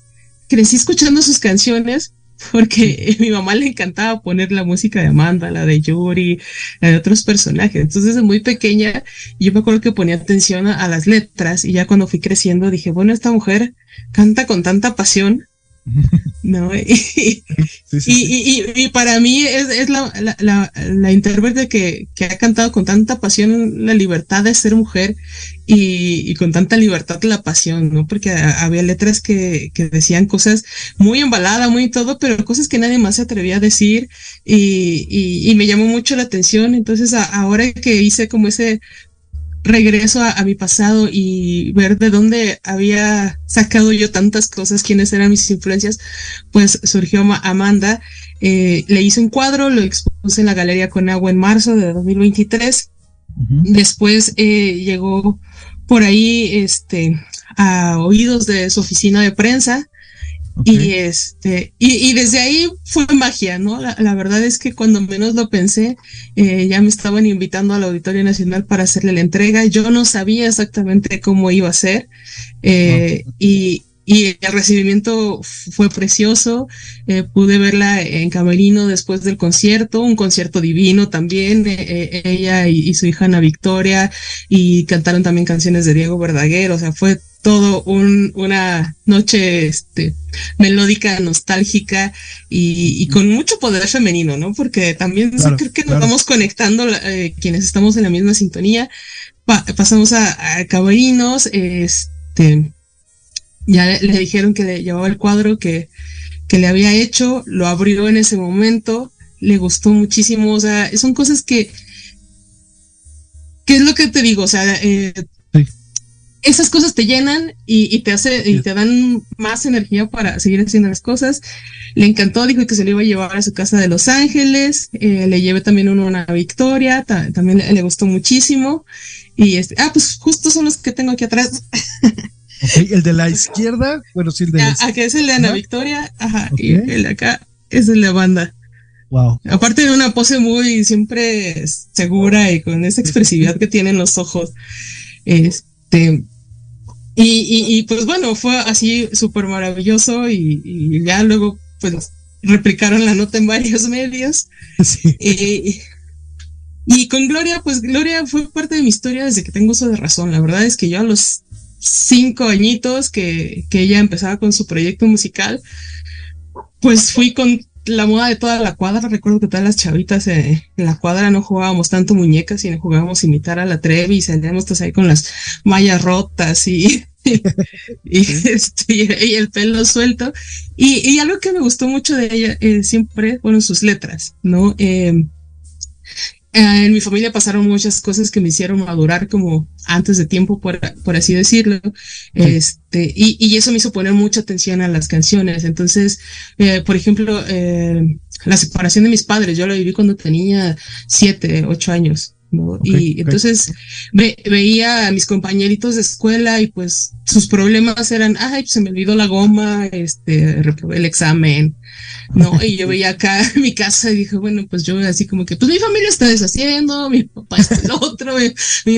crecí escuchando sus canciones porque a mi mamá le encantaba poner la música de Amanda, la de Yuri, la de otros personajes. Entonces, desde muy pequeña, yo me acuerdo que ponía atención a, las letras y ya cuando fui creciendo dije, bueno, esta mujer canta con tanta pasión ¿no? Y, para mí es, la, intérprete que, ha cantado con tanta pasión la libertad de ser mujer y, con tanta libertad la pasión, ¿no? Porque había letras que, decían cosas muy embaladas, muy todo, pero cosas que nadie más se atrevía a decir y, me llamó mucho la atención. Entonces ahora que hice como ese regreso a, mi pasado y ver de dónde había sacado yo tantas cosas, quiénes eran mis influencias, pues surgió Amanda. Eh, le hice un cuadro, lo expuse en la Galería con Agua en marzo de 2023. Después eh, llegó por ahí este, a oídos de su oficina de prensa y este, y, desde ahí fue magia, ¿no? La, verdad es que cuando menos lo pensé, eh, ya me estaban invitando al Auditorio Nacional para hacerle la entrega. Yo no sabía exactamente cómo iba a ser. Eh, y, y el recibimiento fue precioso. Eh, pude verla en Camerino después del concierto, un concierto divino también. ella y, y, su hija Ana Victoria y cantaron también canciones de Diego Verdaguer. O sea, fue todo un, una noche este, melódica, nostálgica y, con mucho poder femenino, ¿no? Porque también creo que nos vamos conectando eh, quienes estamos en la misma sintonía. pasamos a, a este, ya le, dijeron que le llevaba el cuadro que, que le había hecho, lo abrió en ese momento, le gustó muchísimo, o sea, son cosas que, ¿qué es lo que te digo? O sea, eh, esas cosas te llenan y, te hace y te dan más energía para seguir haciendo las cosas. Le encantó, dijo que se lo iba a llevar a su casa de Los Ángeles. Eh, le llevé también uno una Victoria, también le, gustó muchísimo. Y este, ah, pues justo son los que tengo aquí atrás. el de la izquierda, bueno, sí, el de la ah, que es el de Ana Victoria, ajá, y el de acá es el de banda. Wow. Aparte de una pose muy siempre segura y con esa expresividad que tienen los ojos. Este, y, y, pues bueno, fue así súper maravilloso y, ya luego pues replicaron la nota en varios medios. Sí. Eh, y con Gloria, pues Gloria fue parte de mi historia desde que tengo uso de razón. La verdad es que yo a los cinco añitos que, que ella empezaba con su proyecto musical, pues fui con la moda de toda la cuadra. Recuerdo que todas las chavitas eh, en la cuadra no jugábamos tanto muñecas, sino jugábamos imitar a la Trevi y salíamos todos ahí con las mallas rotas y, este, y, el pelo suelto. Y, algo que me gustó mucho de ella eh, siempre, bueno, sus letras, ¿no? Eh, eh, en mi familia pasaron muchas cosas que me hicieron madurar como antes de tiempo, por, por así decirlo. Este, y, y, eso me hizo poner mucha atención a las canciones. Entonces, eh, por ejemplo, eh, la separación de mis padres, yo la viví cuando tenía siete, ocho años y entonces veía a mis compañeritos de escuela y pues sus problemas eran, ay, pues se me olvidó la goma, este, reprobé el examen, ¿no? Y yo veía acá en mi casa y dije, bueno, pues yo así como que, pues mi familia está deshaciendo, mi papá está el otro, mi,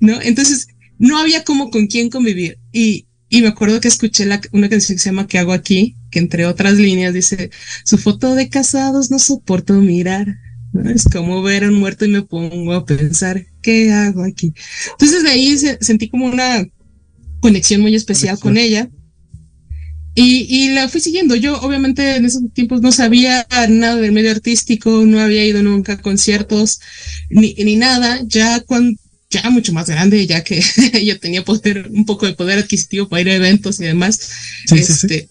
¿no? Entonces, no había como con quién convivir. Y, y me acuerdo que escuché la, una canción que se llama ¿Qué hago aquí? Que entre otras líneas dice, su foto de casados no soporto mirar es como ver a un muerto y me pongo a pensar, ¿qué hago aquí? Entonces de ahí sentí como una conexión muy especial con ella. Y, y, la fui siguiendo. Yo obviamente en esos tiempos no sabía nada del medio artístico, no había ido nunca a conciertos ni, ni nada. Ya cuando, ya mucho más grande, ya que yo tenía poder, un poco de poder adquisitivo para ir a eventos y demás. este,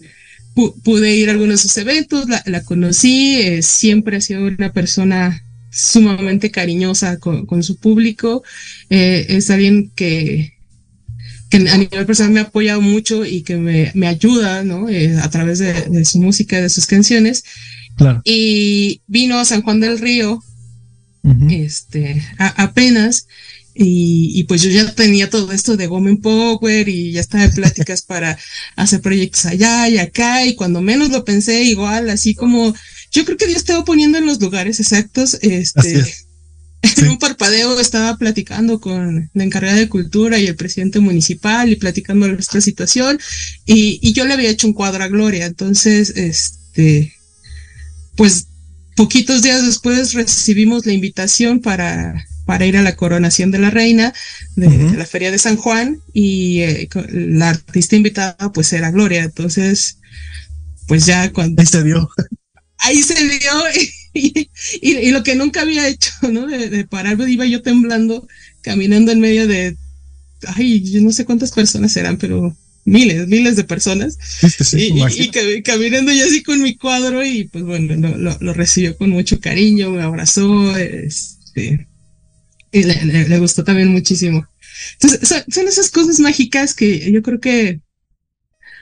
pude ir a algunos de sus eventos, la, conocí, eh, siempre ha sido una persona sumamente cariñosa con, su público, eh, es alguien que, que a nivel personal me ha apoyado mucho y que me, me ayuda, ¿no? Eh, a través de, su música, de sus canciones. Claro. Y vino a San Juan del Río, este, apenas, y, pues yo ya tenía todo esto de Woman Power y ya estaba en pláticas para hacer proyectos allá y acá y cuando menos lo pensé igual, así como yo creo que Dios estaba poniendo en los lugares exactos, este, en un parpadeo estaba platicando con la encargada de cultura y el presidente municipal y platicando nuestra situación y, y yo le había hecho un cuadro a Gloria, entonces, este, pues poquitos días después recibimos la invitación para para ir a la coronación de la reina de, la feria de San Juan y eh, la artista invitada pues era Gloria. Entonces, pues ya cuando... Ahí se dio. Ahí se dio y, y, lo que nunca había hecho, ¿no? De, de parar, iba yo temblando, caminando en medio de, ay, yo no sé cuántas personas eran, pero miles, miles de personas. y, caminando yo así con mi cuadro y pues bueno, lo, lo, recibió con mucho cariño, me abrazó, este, y le, gustó también muchísimo. Entonces, son, esas cosas mágicas que yo creo que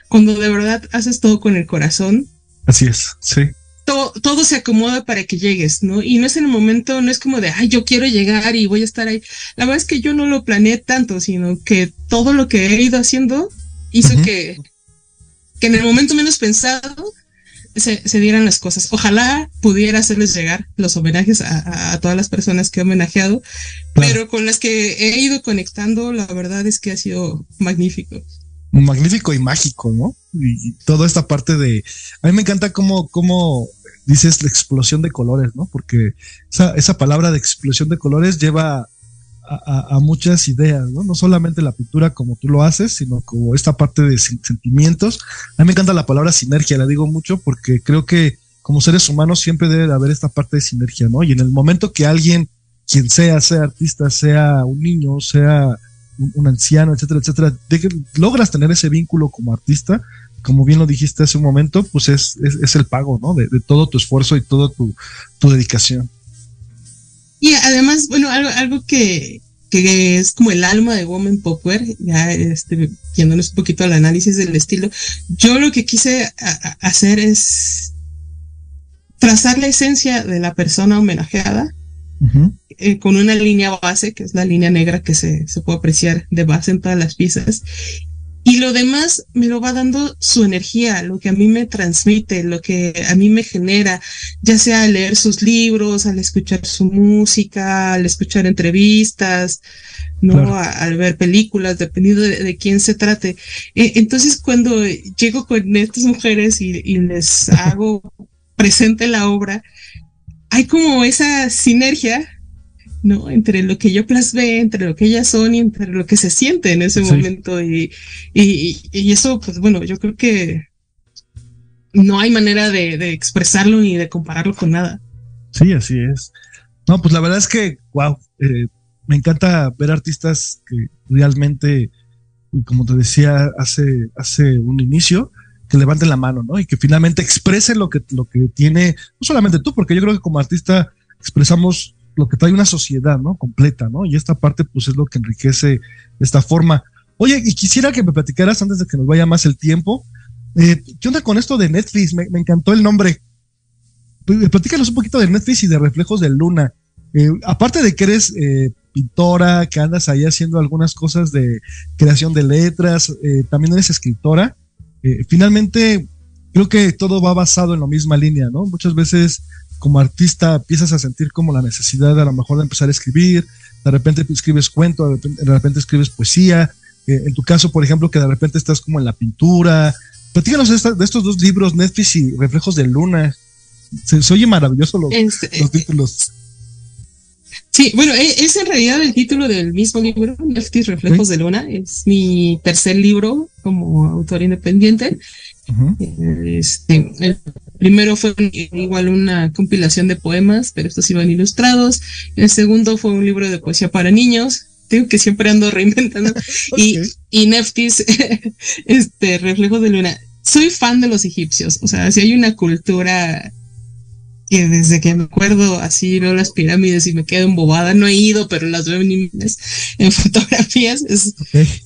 cuando de verdad haces todo con el corazón. Así es, sí. Todo, todo se acomoda para que llegues, ¿no? Y no es en el momento, no es como de, ay, yo quiero llegar y voy a estar ahí. La verdad es que yo no lo planeé tanto, sino que todo lo que he ido haciendo hizo que, que en el momento menos pensado se, dieran las cosas. Ojalá pudiera hacerles llegar los homenajes a, todas las personas que he homenajeado, pero con las que he ido conectando, la verdad es que ha sido magnífico. Magnífico y mágico, ¿no? Y, toda esta parte de... A mí me encanta cómo, cómo dices la explosión de colores, ¿no? Porque esa, esa palabra de explosión de colores lleva a, muchas ideas, ¿no? No solamente la pintura como tú lo haces, sino como esta parte de sentimientos. A mí me encanta la palabra sinergia, la digo mucho porque creo que como seres humanos siempre debe de haber esta parte de sinergia, ¿no? Y en el momento que alguien, quien sea, sea artista, sea un niño, sea un, anciano, etcétera, etcétera, logras tener ese vínculo como artista, como bien lo dijiste hace un momento, pues es, es, el pago, ¿no? De, de, todo tu esfuerzo y toda tu, tu dedicación. Y además, bueno, algo, algo que, que es como el alma de Woman Popware, ya este, yéndonos un poquito al análisis del estilo, yo lo que quise hacer es trazar la esencia de la persona homenajeada eh, con una línea base, que es la línea negra que se, se puede apreciar de base en todas las piezas, y lo demás me lo va dando su energía, lo que a mí me transmite, lo que a mí me genera, ya sea al leer sus libros, al escuchar su música, al escuchar entrevistas, ¿no? al ver películas, dependiendo de, quién se trate. E, entonces, cuando llego con estas mujeres y, y les hago presente la obra, hay como esa sinergia ¿no? Entre lo que yo plasmé, entre lo que ellas son y entre lo que se siente en ese momento. Y, y, y, eso, pues bueno, yo creo que no hay manera de, de, expresarlo ni de compararlo con nada. Sí, así es. No, pues la verdad es que, wow, eh, me encanta ver artistas que realmente, como te decía hace, hace un inicio, que levanten la mano, ¿no? Y que finalmente expresen lo que, lo que tiene, no solamente tú, porque yo creo que como artista expresamos lo que trae una sociedad, ¿no? Completa, ¿no? Y esta parte, pues, es lo que enriquece esta forma. Oye, y quisiera que me platicaras antes de que nos vaya más el tiempo, eh, ¿qué onda con esto de Netflix? Me, encantó el nombre. Platícanos un poquito de Netflix y de Reflejos de Luna. Eh, aparte de que eres eh, pintora, que andas ahí haciendo algunas cosas de creación de letras, también eres escritora. finalmente, creo que todo va basado en la misma línea, ¿no? Muchas veces como artista empiezas a sentir como la necesidad de a lo mejor de empezar a escribir, de repente escribes cuento, de repente, escribes poesía, eh, en tu caso, por ejemplo, que de repente estás como en la pintura. Platícanos de, de estos dos libros, Netflix y Reflejos de Luna. Se, oye maravilloso los, este, los títulos. Sí, bueno, e, es en realidad el título del mismo libro, Netflix Reflejos de Luna. Es mi tercer libro como autor independiente. Este, el primero fue igual una compilación de poemas, pero estos iban ilustrados. El segundo fue un libro de poesía para niños. Tengo que siempre ando reinventando. Y, y Neftis, este, reflejo de luna. Soy fan de los egipcios. O sea, si hay una cultura que desde que me acuerdo así veo las pirámides y me quedo embobada. No he ido, pero las veo en, en fotografías. Es,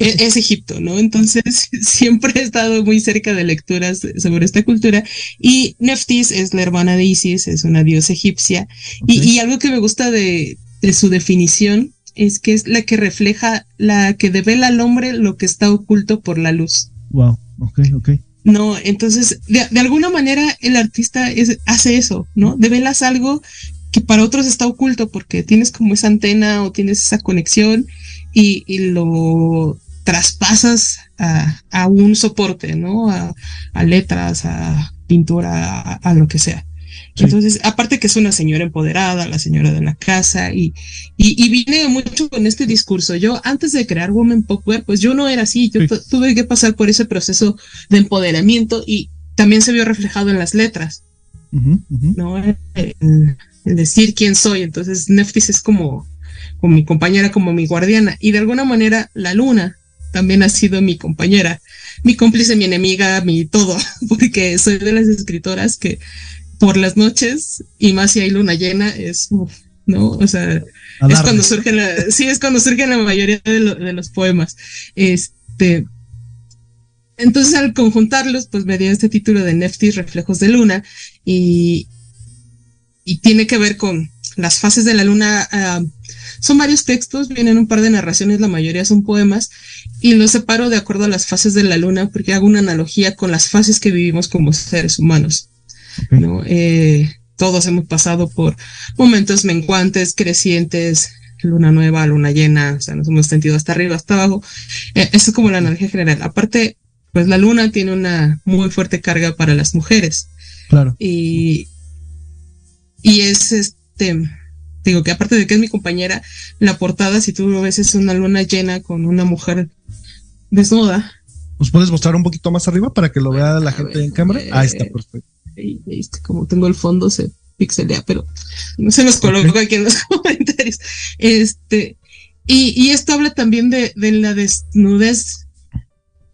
es, Egipto, ¿no? Entonces siempre he estado muy cerca de lecturas sobre esta cultura. Y Neftis es la hermana de Isis, es una diosa egipcia. Y, y, algo que me gusta de, de su definición es que es la que refleja, la que devela al hombre lo que está oculto por la luz. Wow, ok, ok. No, entonces, de, alguna manera el artista hace eso, ¿no? Develas algo que para otros está oculto porque tienes como esa antena o tienes esa conexión y, lo traspasas a, un soporte, ¿no? A, letras, a pintura, a, lo que sea. Entonces, aparte que es una señora empoderada, la señora de la casa, y, y, vine mucho con este discurso. Yo, antes de crear Woman Popware, pues yo no era así. Yo tuve que pasar por ese proceso de empoderamiento y también se vio reflejado en las letras. ¿no? El, decir quién soy. Entonces, Neftis es como, como mi compañera, como mi guardiana. Y de alguna manera, la luna también ha sido mi compañera, mi cómplice, mi enemiga, mi todo, porque soy de las escritoras que por las noches y más si hay luna llena es, ¿no? O sea, es cuando surgen la, sí, es cuando surgen la mayoría de, los poemas. Este, entonces al conjuntarlos, pues me dio este título de Neftis Reflejos de Luna y, y tiene que ver con las fases de la luna. Ah, son varios textos, vienen un par de narraciones, la mayoría son poemas, y los separo de acuerdo a las fases de la luna porque hago una analogía con las fases que vivimos como seres humanos. ¿No? Eh, todos hemos pasado por momentos menguantes, crecientes, luna nueva, luna llena, o sea, nos hemos sentido hasta arriba, hasta abajo. Eh, eso es como la energía general. Aparte, pues la luna tiene una muy fuerte carga para las mujeres. Claro. Y, y es este, digo que aparte de que es mi compañera, la portada, si tú lo ves, es una luna llena con una mujer desnuda. ¿Nos puedes mostrar un poquito más arriba para que lo vea la gente en cámara? Ahí está, perfecto como tengo el fondo se pixelea, pero no se nos coloca aquí en los comentarios. Este, y, esto habla también de, la desnudez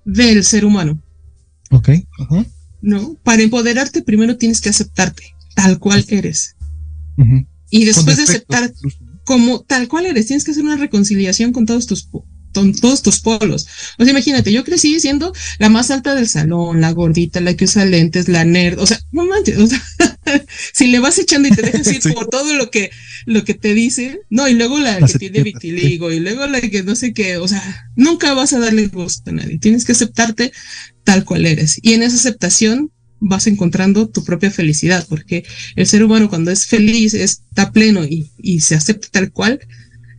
del ser humano. Ok. No, para empoderarte primero tienes que aceptarte tal cual eres. Y después de aceptar como tal cual eres, tienes que hacer una reconciliación con todos tus todos tus polos. O sea, imagínate, yo crecí siendo la más alta del salón, la gordita, la que usa lentes, la nerd, o sea, no manches, o sea, si le vas echando y te dejas ir por todo lo que, lo que te dicen, no, y luego la, que tiene vitiligo, y luego la que no sé qué, o sea, nunca vas a darle gusto a nadie, tienes que aceptarte tal cual eres. Y en esa aceptación vas encontrando tu propia felicidad, porque el ser humano cuando es feliz, está pleno y, y se acepta tal cual,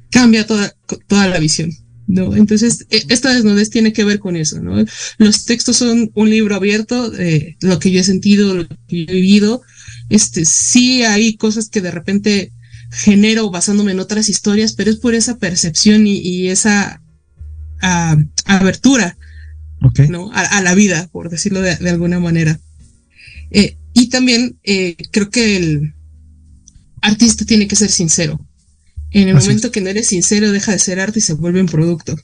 cambia toda, toda la visión. ¿No? Entonces, e, esta desnudez tiene que ver con eso, ¿no? Los textos son un libro abierto de lo que yo he sentido, lo que yo he vivido. Este, sí hay cosas que de repente genero basándome en otras historias, pero es por esa percepción y, esa abertura, ¿no? A, la vida, por decirlo de, alguna manera. Eh, y también eh, creo que el artista tiene que ser sincero. En el momento que no eres sincero, deja de ser arte y se vuelve un producto.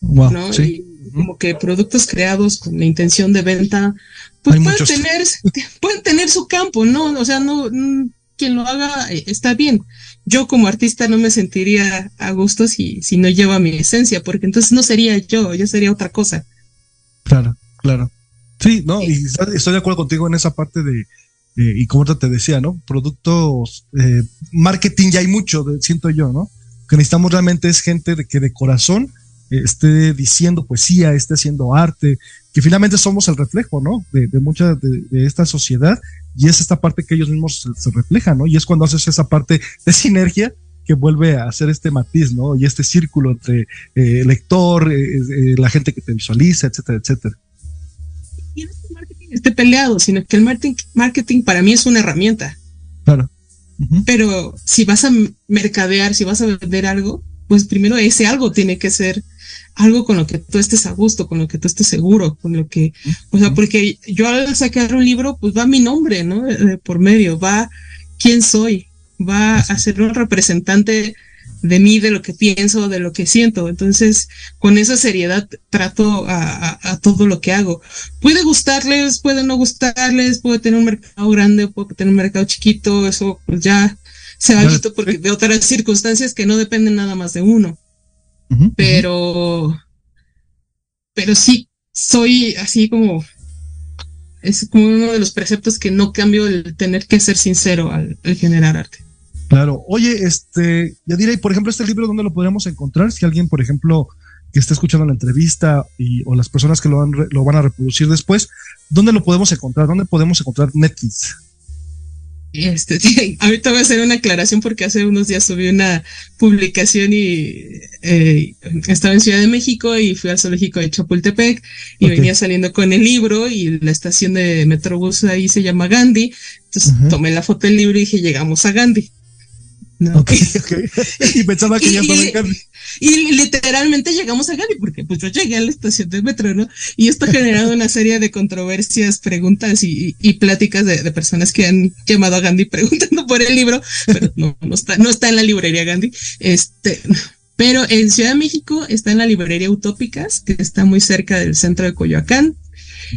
¿no? Y como que productos creados con la intención de venta, pues pueden tener, pueden tener su campo, ¿no? O sea, no, mm, quien lo haga eh, está bien. Yo como artista no me sentiría a gusto si, si no lleva mi esencia, porque entonces no sería yo, yo sería otra cosa. Claro, claro. Sí, no, y estoy de acuerdo contigo en esa parte de, eh, y como te decía, ¿no? Productos, eh, marketing ya hay mucho, siento yo, ¿no? Que necesitamos realmente es gente de que de corazón eh, esté diciendo poesía, esté haciendo arte, que finalmente somos el reflejo, ¿no? De, mucha de, esta sociedad y es esta parte que ellos mismos se, reflejan, ¿no? Y es cuando haces esa parte de sinergia que vuelve a hacer este matiz, ¿no? Y este círculo entre el lector, la gente que te visualiza, etcétera, etcétera esté peleado, sino que el marketing, marketing para mí es una herramienta. Claro. Pero si vas a mercadear, si vas a vender algo, pues primero ese algo tiene que ser algo con lo que tú estés a gusto, con lo que tú estés seguro, con lo que, o sea, porque yo al sacar un libro, pues va mi nombre, ¿no? por medio, va quién soy, va a ser un representante de mí, de lo que pienso, de lo que siento. Entonces, con esa seriedad trato a, todo lo que hago. Puede gustarles, puede no gustarles, puede tener un mercado grande, puede tener un mercado chiquito, eso pues ya se ha visto porque de otras circunstancias que no dependen nada más de uno. pero, pero sí, soy así como, es como uno de los preceptos que no cambio el tener que ser sincero al generar arte. Claro. Oye, este, ya diré, por ejemplo, este libro, ¿dónde lo podríamos encontrar? Si alguien, por ejemplo, que está escuchando la entrevista y, o las personas que lo van, lo van a reproducir después, ¿dónde lo podemos encontrar? ¿Dónde podemos encontrar Netflix? Este, ahorita voy a hacer una aclaración porque hace unos días subí una publicación y eh, estaba en Ciudad de México y fui al zoológico de Chapultepec y venía saliendo con el libro y la estación de Metrobús ahí se llama Gandhi. Entonces tomé la foto del libro y dije, llegamos a Gandhi. Ok, ok. y pensaba que ya estaba en Gandhi. Y literalmente llegamos a Gandhi, porque pues yo llegué a la estación de metro, ¿no? Y esto ha generado una serie de controversias, preguntas y, pláticas de, personas que han llamado a Gandhi preguntando por el libro, pero no, no está, no está en la librería Gandhi. Este, pero en Ciudad de México está en la librería Utópicas, que está muy cerca del centro de Coyoacán.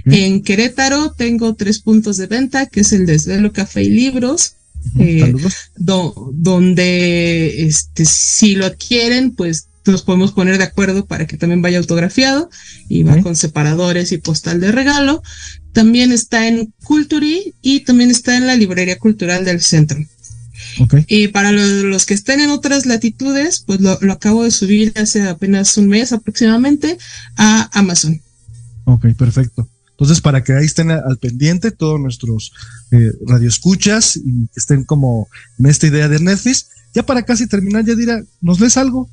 En Querétaro tengo tres puntos de venta, que es el Desvelo Café y Libros, eh, donde este, si lo adquieren, pues nos podemos poner de acuerdo para que también vaya autografiado y va con separadores y postal de regalo. También está en Culturi y también está en la librería cultural del centro. Y para los, que estén en otras latitudes, pues lo, acabo de subir hace apenas un mes aproximadamente a Amazon. Ok, perfecto. Entonces, para que ahí estén al pendiente todos nuestros eh, radioescuchas y que estén como en esta idea de Netflix. Ya para casi terminar, ya dirá, ¿nos lees algo?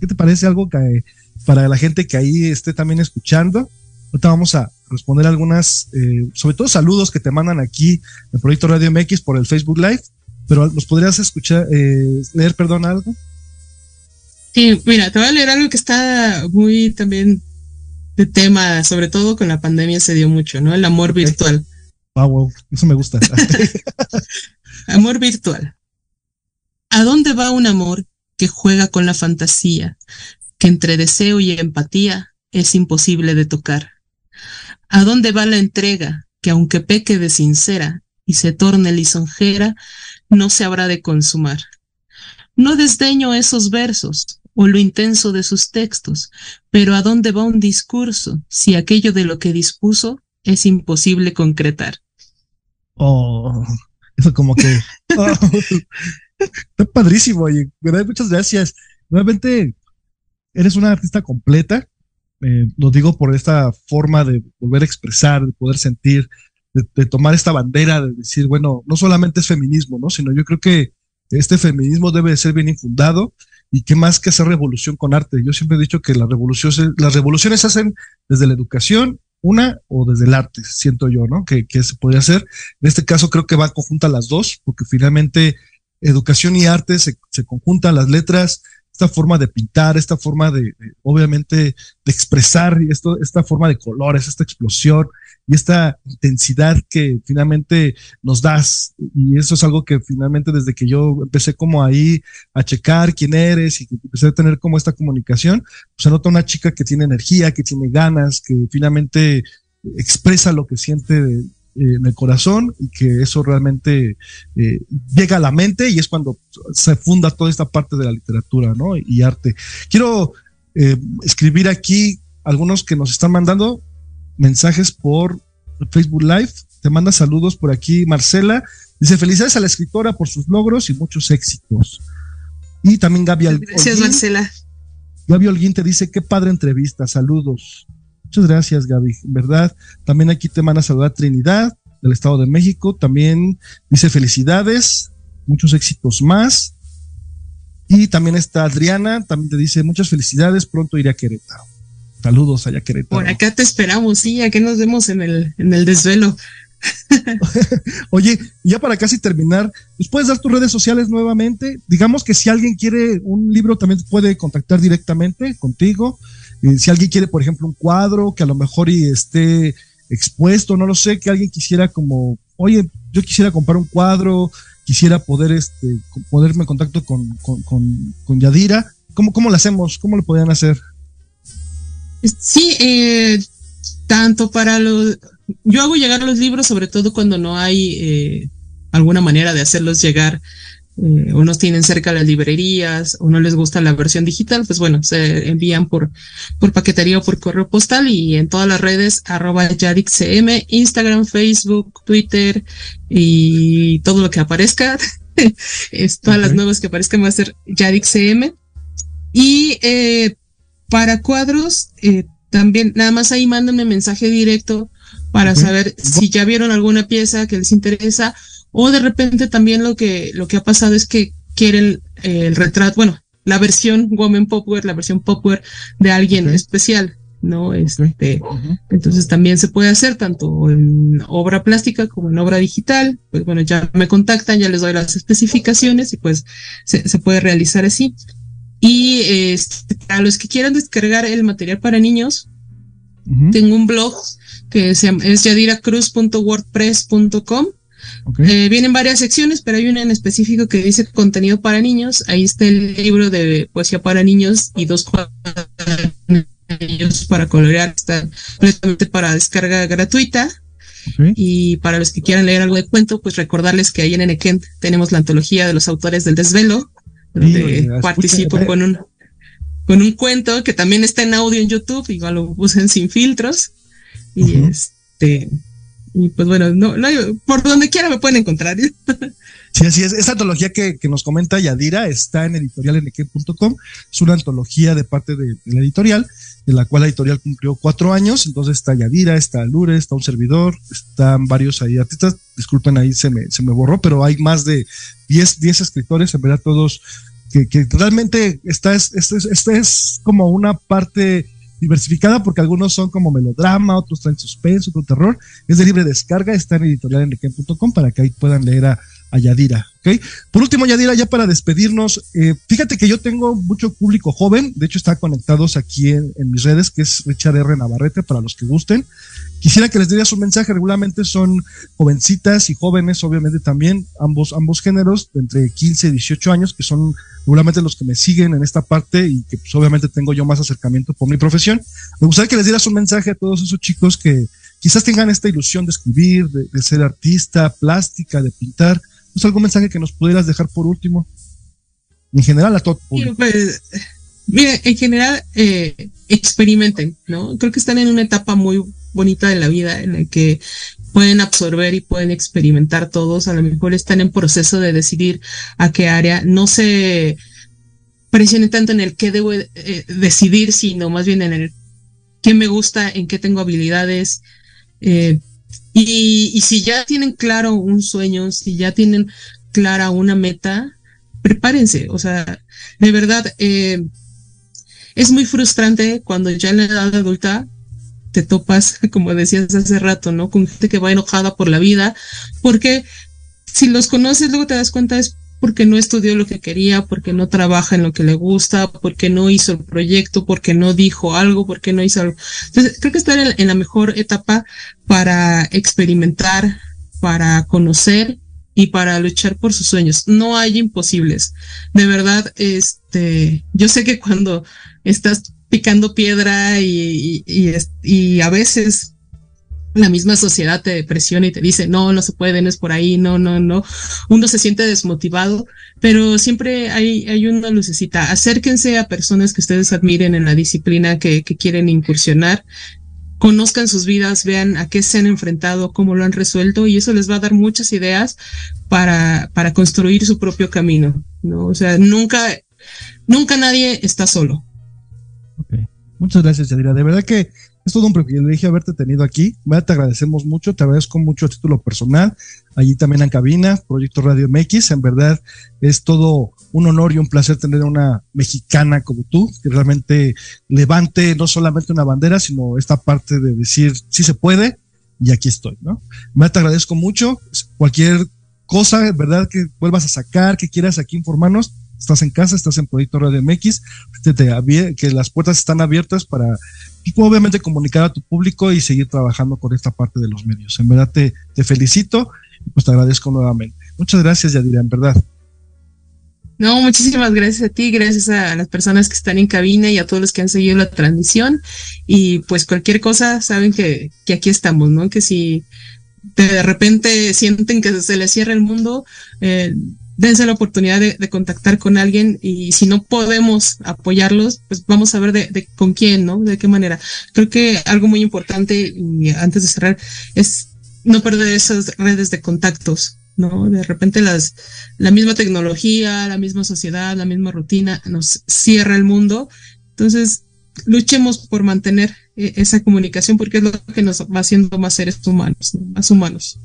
¿Qué te parece algo que para la gente que ahí esté también escuchando? Ahorita vamos a responder algunas, eh, sobre todo saludos que te mandan aquí en Proyecto Radio MX por el Facebook Live, pero ¿nos podrías escuchar, eh, leer, perdón, algo? Sí, mira, te voy a leer algo que está muy también de tema, sobre todo con la pandemia se dio mucho, ¿no? El amor virtual. Ah, wow, eso me gusta. amor virtual. ¿A dónde va un amor que juega con la fantasía, que entre deseo y empatía es imposible de tocar? ¿A dónde va la entrega que aunque peque de sincera y se torne lisonjera, no se habrá de consumar? No desdeño esos versos o lo intenso de sus textos, pero ¿a dónde va un discurso si aquello de lo que dispuso es imposible concretar? Oh, eso como que... Oh, está padrísimo, y muchas gracias. Nuevamente, eres una artista completa. Eh, lo digo por esta forma de volver a expresar, de poder sentir, de, tomar esta bandera, de decir, bueno, no solamente es feminismo, ¿no? Sino yo creo que este feminismo debe ser bien infundado y qué más que hacer revolución con arte. Yo siempre he dicho que la revolución, las revoluciones se hacen desde la educación, una, o desde el arte, siento yo, ¿no? Que, que se podría hacer. En este caso creo que va conjunta las dos, porque finalmente educación y arte se, se conjuntan, las letras esta forma de pintar, esta forma de, obviamente, de expresar, esto, esta forma de colores, esta explosión y esta intensidad que finalmente nos das. Y eso es algo que finalmente desde que yo empecé como ahí a checar quién eres y que empecé a tener como esta comunicación, pues se nota una chica que tiene energía, que tiene ganas, que finalmente expresa lo que siente de, en el corazón y que eso realmente eh, llega a la mente y es cuando se funda toda esta parte de la literatura ¿no? y arte. Quiero eh, escribir aquí algunos que nos están mandando mensajes por Facebook Live. Te manda saludos por aquí Marcela. Dice felicidades a la escritora por sus logros y muchos éxitos. Y también Gaby Gracias, Marcela. Gaby Holguín te dice, qué padre entrevista, saludos. Muchas gracias, Gaby. ¿Verdad? También aquí te manda a saludar Trinidad, del Estado de México. También dice felicidades, muchos éxitos más. Y también está Adriana, también te dice muchas felicidades, pronto iré a Querétaro. Saludos allá a Querétaro. Por acá te esperamos, sí, a que nos vemos en el, en el desvelo. Oye, ya para casi terminar, ¿nos puedes dar tus redes sociales nuevamente? Digamos que si alguien quiere un libro, también puede contactar directamente contigo. Eh, si alguien quiere, por ejemplo, un cuadro que a lo mejor y esté expuesto, no lo sé, que alguien quisiera como, oye, yo quisiera comprar un cuadro, quisiera poder este, ponerme en contacto con, con, Yadira, ¿cómo, ¿cómo lo hacemos? ¿Cómo lo podrían hacer? Sí, eh, tanto para los, yo hago llegar los libros, sobre todo cuando no hay eh, alguna manera de hacerlos llegar eh, unos tienen cerca las librerías o no les gusta la versión digital, pues bueno, se envían por, por paquetería o por correo postal y en todas las redes arroba YadixCM, Instagram, Facebook, Twitter y todo lo que aparezca. es, todas las nuevas que aparezcan va a ser YadixCM. Y eh, para cuadros, eh, también nada más ahí mándenme mensaje directo para saber si ya vieron alguna pieza que les interesa o de repente también lo que, lo que ha pasado es que quieren el retrato, bueno, la versión Woman Popware, la versión Popware de alguien especial, ¿no? Este, entonces también se puede hacer tanto en obra plástica como en obra digital. Pues bueno, ya me contactan, ya les doy las especificaciones y pues se, se puede realizar así. Y este, a los que quieran descargar el material para niños, tengo un blog que se llama, es yadiracruz.wordpress.com eh, vienen varias secciones, pero hay una en específico que dice contenido para niños. Ahí está el libro de poesía para niños y dos cuadros para colorear. Está completamente para descarga gratuita. Y para los que quieran leer algo de cuento, pues recordarles que ahí en Enequén tenemos la antología de los autores del desvelo, donde participo con un, con un cuento que también está en audio en YouTube, igual lo usen sin filtros. Y este, y pues bueno, no, no por donde quiera me pueden encontrar. Sí, así es. Esta antología que, que nos comenta Yadira está en editorialnq.com. Es una antología de parte de, la editorial, en la cual la editorial cumplió cuatro años. Entonces está Yadira, está Lure, está un servidor, están varios ahí artistas. Disculpen, ahí se me, se me borró, pero hay más de 10, 10 escritores, en verdad todos, que, que realmente esta es, esta es, esta es como una parte diversificada porque algunos son como melodrama, otros traen suspenso, otro terror. Es de libre descarga, está en editorialenriquem.com para que ahí puedan leer a, Yadira. ¿okay? Por último, Yadira, ya para despedirnos, eh, fíjate que yo tengo mucho público joven, de hecho están conectados aquí en, mis redes, que es Richard R. Navarrete, para los que gusten. Quisiera que les dieras un mensaje, regularmente son jovencitas y jóvenes, obviamente también, ambos, ambos géneros, entre 15 y 18 años, que son seguramente los que me siguen en esta parte y que pues, obviamente tengo yo más acercamiento por mi profesión, me gustaría que les dieras un mensaje a todos esos chicos que quizás tengan esta ilusión de escribir, de, ser artista, plástica, de pintar. ¿Es algún mensaje que nos pudieras dejar por último? En general a todo público. Pues, mire, en general eh, experimenten, ¿no? Creo que están en una etapa muy bonita de la vida en la que pueden absorber y pueden experimentar todos. A lo mejor están en proceso de decidir a qué área. No se presionen tanto en el qué debo eh, decidir, sino más bien en el qué me gusta, en qué tengo habilidades. Eh, y, si ya tienen claro un sueño, si ya tienen clara una meta, prepárense. O sea, de verdad, eh, es muy frustrante cuando ya en la edad adulta te topas, como decías hace rato, ¿no? Con gente que va enojada por la vida, porque si los conoces, luego te das cuenta es porque no estudió lo que quería, porque no trabaja en lo que le gusta, porque no hizo el proyecto, porque no dijo algo, porque no hizo algo. Entonces, creo que estar en, en la mejor etapa para experimentar, para conocer y para luchar por sus sueños. No hay imposibles. De verdad, este, yo sé que cuando estás picando piedra y, y, a veces la misma sociedad te presiona y te dice, no, no se puede, no es por ahí, no, no, no. Uno se siente desmotivado, pero siempre hay, hay una lucecita. Acérquense a personas que ustedes admiren en la disciplina que, que quieren incursionar. Conozcan sus vidas, vean a qué se han enfrentado, cómo lo han resuelto y eso les va a dar muchas ideas para, para construir su propio camino, ¿no? O sea, nunca, nunca nadie está solo. Muchas gracias, Yadira. De verdad que es todo un privilegio haberte tenido aquí. Te agradecemos mucho, te agradezco mucho a título personal, allí también en cabina, Proyecto Radio MX. En verdad es todo un honor y un placer tener una mexicana como tú, que realmente levante no solamente una bandera, sino esta parte de decir sí se puede y aquí estoy, ¿no? Te agradezco mucho. Cualquier cosa, ¿verdad? Que vuelvas a sacar, que quieras aquí informarnos, estás en casa, estás en Proyecto Radio MX, que las puertas están abiertas para obviamente comunicar a tu público y seguir trabajando con esta parte de los medios. En verdad te, te felicito y pues te agradezco nuevamente. Muchas gracias, Yadira, en verdad. No, muchísimas gracias a ti, gracias a las personas que están en cabina y a todos los que han seguido la transmisión. Y pues cualquier cosa, saben que, que aquí estamos, ¿no? Que si de repente sienten que se les cierra el mundo, eh, dense la oportunidad de, de, contactar con alguien y si no podemos apoyarlos, pues vamos a ver de, con quién, ¿no? De qué manera. Creo que algo muy importante antes de cerrar es no perder esas redes de contactos, ¿no? De repente las, la misma tecnología, la misma sociedad, la misma rutina nos cierra el mundo. Entonces, luchemos por mantener eh, esa comunicación porque es lo que nos va haciendo más seres humanos, ¿no? más humanos.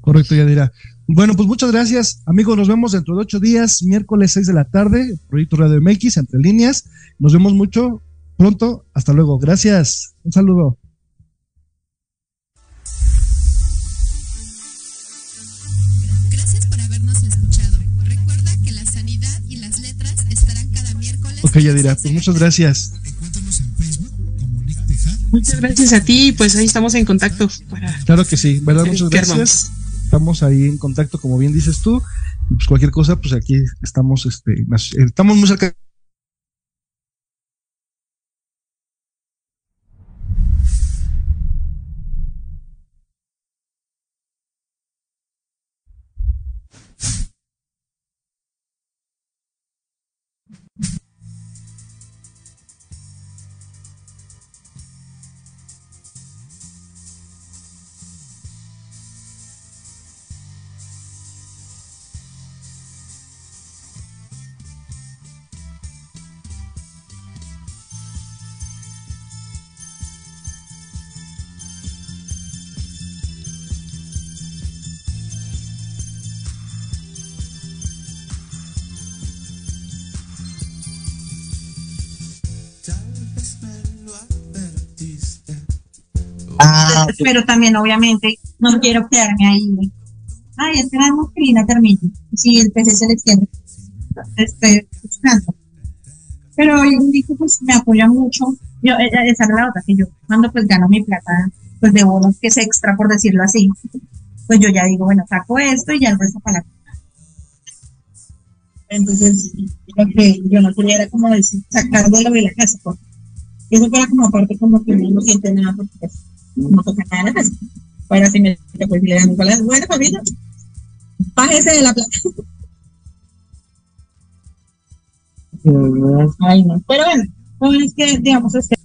Correcto, Yadira. Bueno, pues muchas gracias, amigos. Nos vemos dentro de ocho días, miércoles 6 de la tarde, Proyecto Radio MX, entre líneas. Nos vemos mucho pronto. Hasta luego. Gracias. Un saludo. Gracias por habernos escuchado. Recuerda que la sanidad y las letras estarán cada miércoles. Ok, Yadira, pues muchas gracias. Muchas gracias a ti, pues ahí estamos en contacto. Para claro que sí, ¿verdad? Muchas gracias estamos ahí en contacto, como bien dices tú, pues cualquier cosa, pues aquí estamos, este, estamos muy cerca. Pero también obviamente no quiero quedarme ahí. Ay, es que la masculina termina. Si el PC se le extiende. Estoy buscando. Pero yo digo, pues me apoya mucho. Yo, esa es la otra, que yo cuando pues gano mi plata, pues de bonos que es extra, por decirlo así, pues yo ya digo, bueno, saco esto y ya el resto para la entonces, lo que yo no quería era como decir, sacándolo de la casa, porque eso fuera como aparte como que no siente nada, porque pues, no toca nada en la casa. Ahora sí me pues le dan igual, bueno familia, bájese de la plata. Ay, no. Pero bueno, es que, digamos, este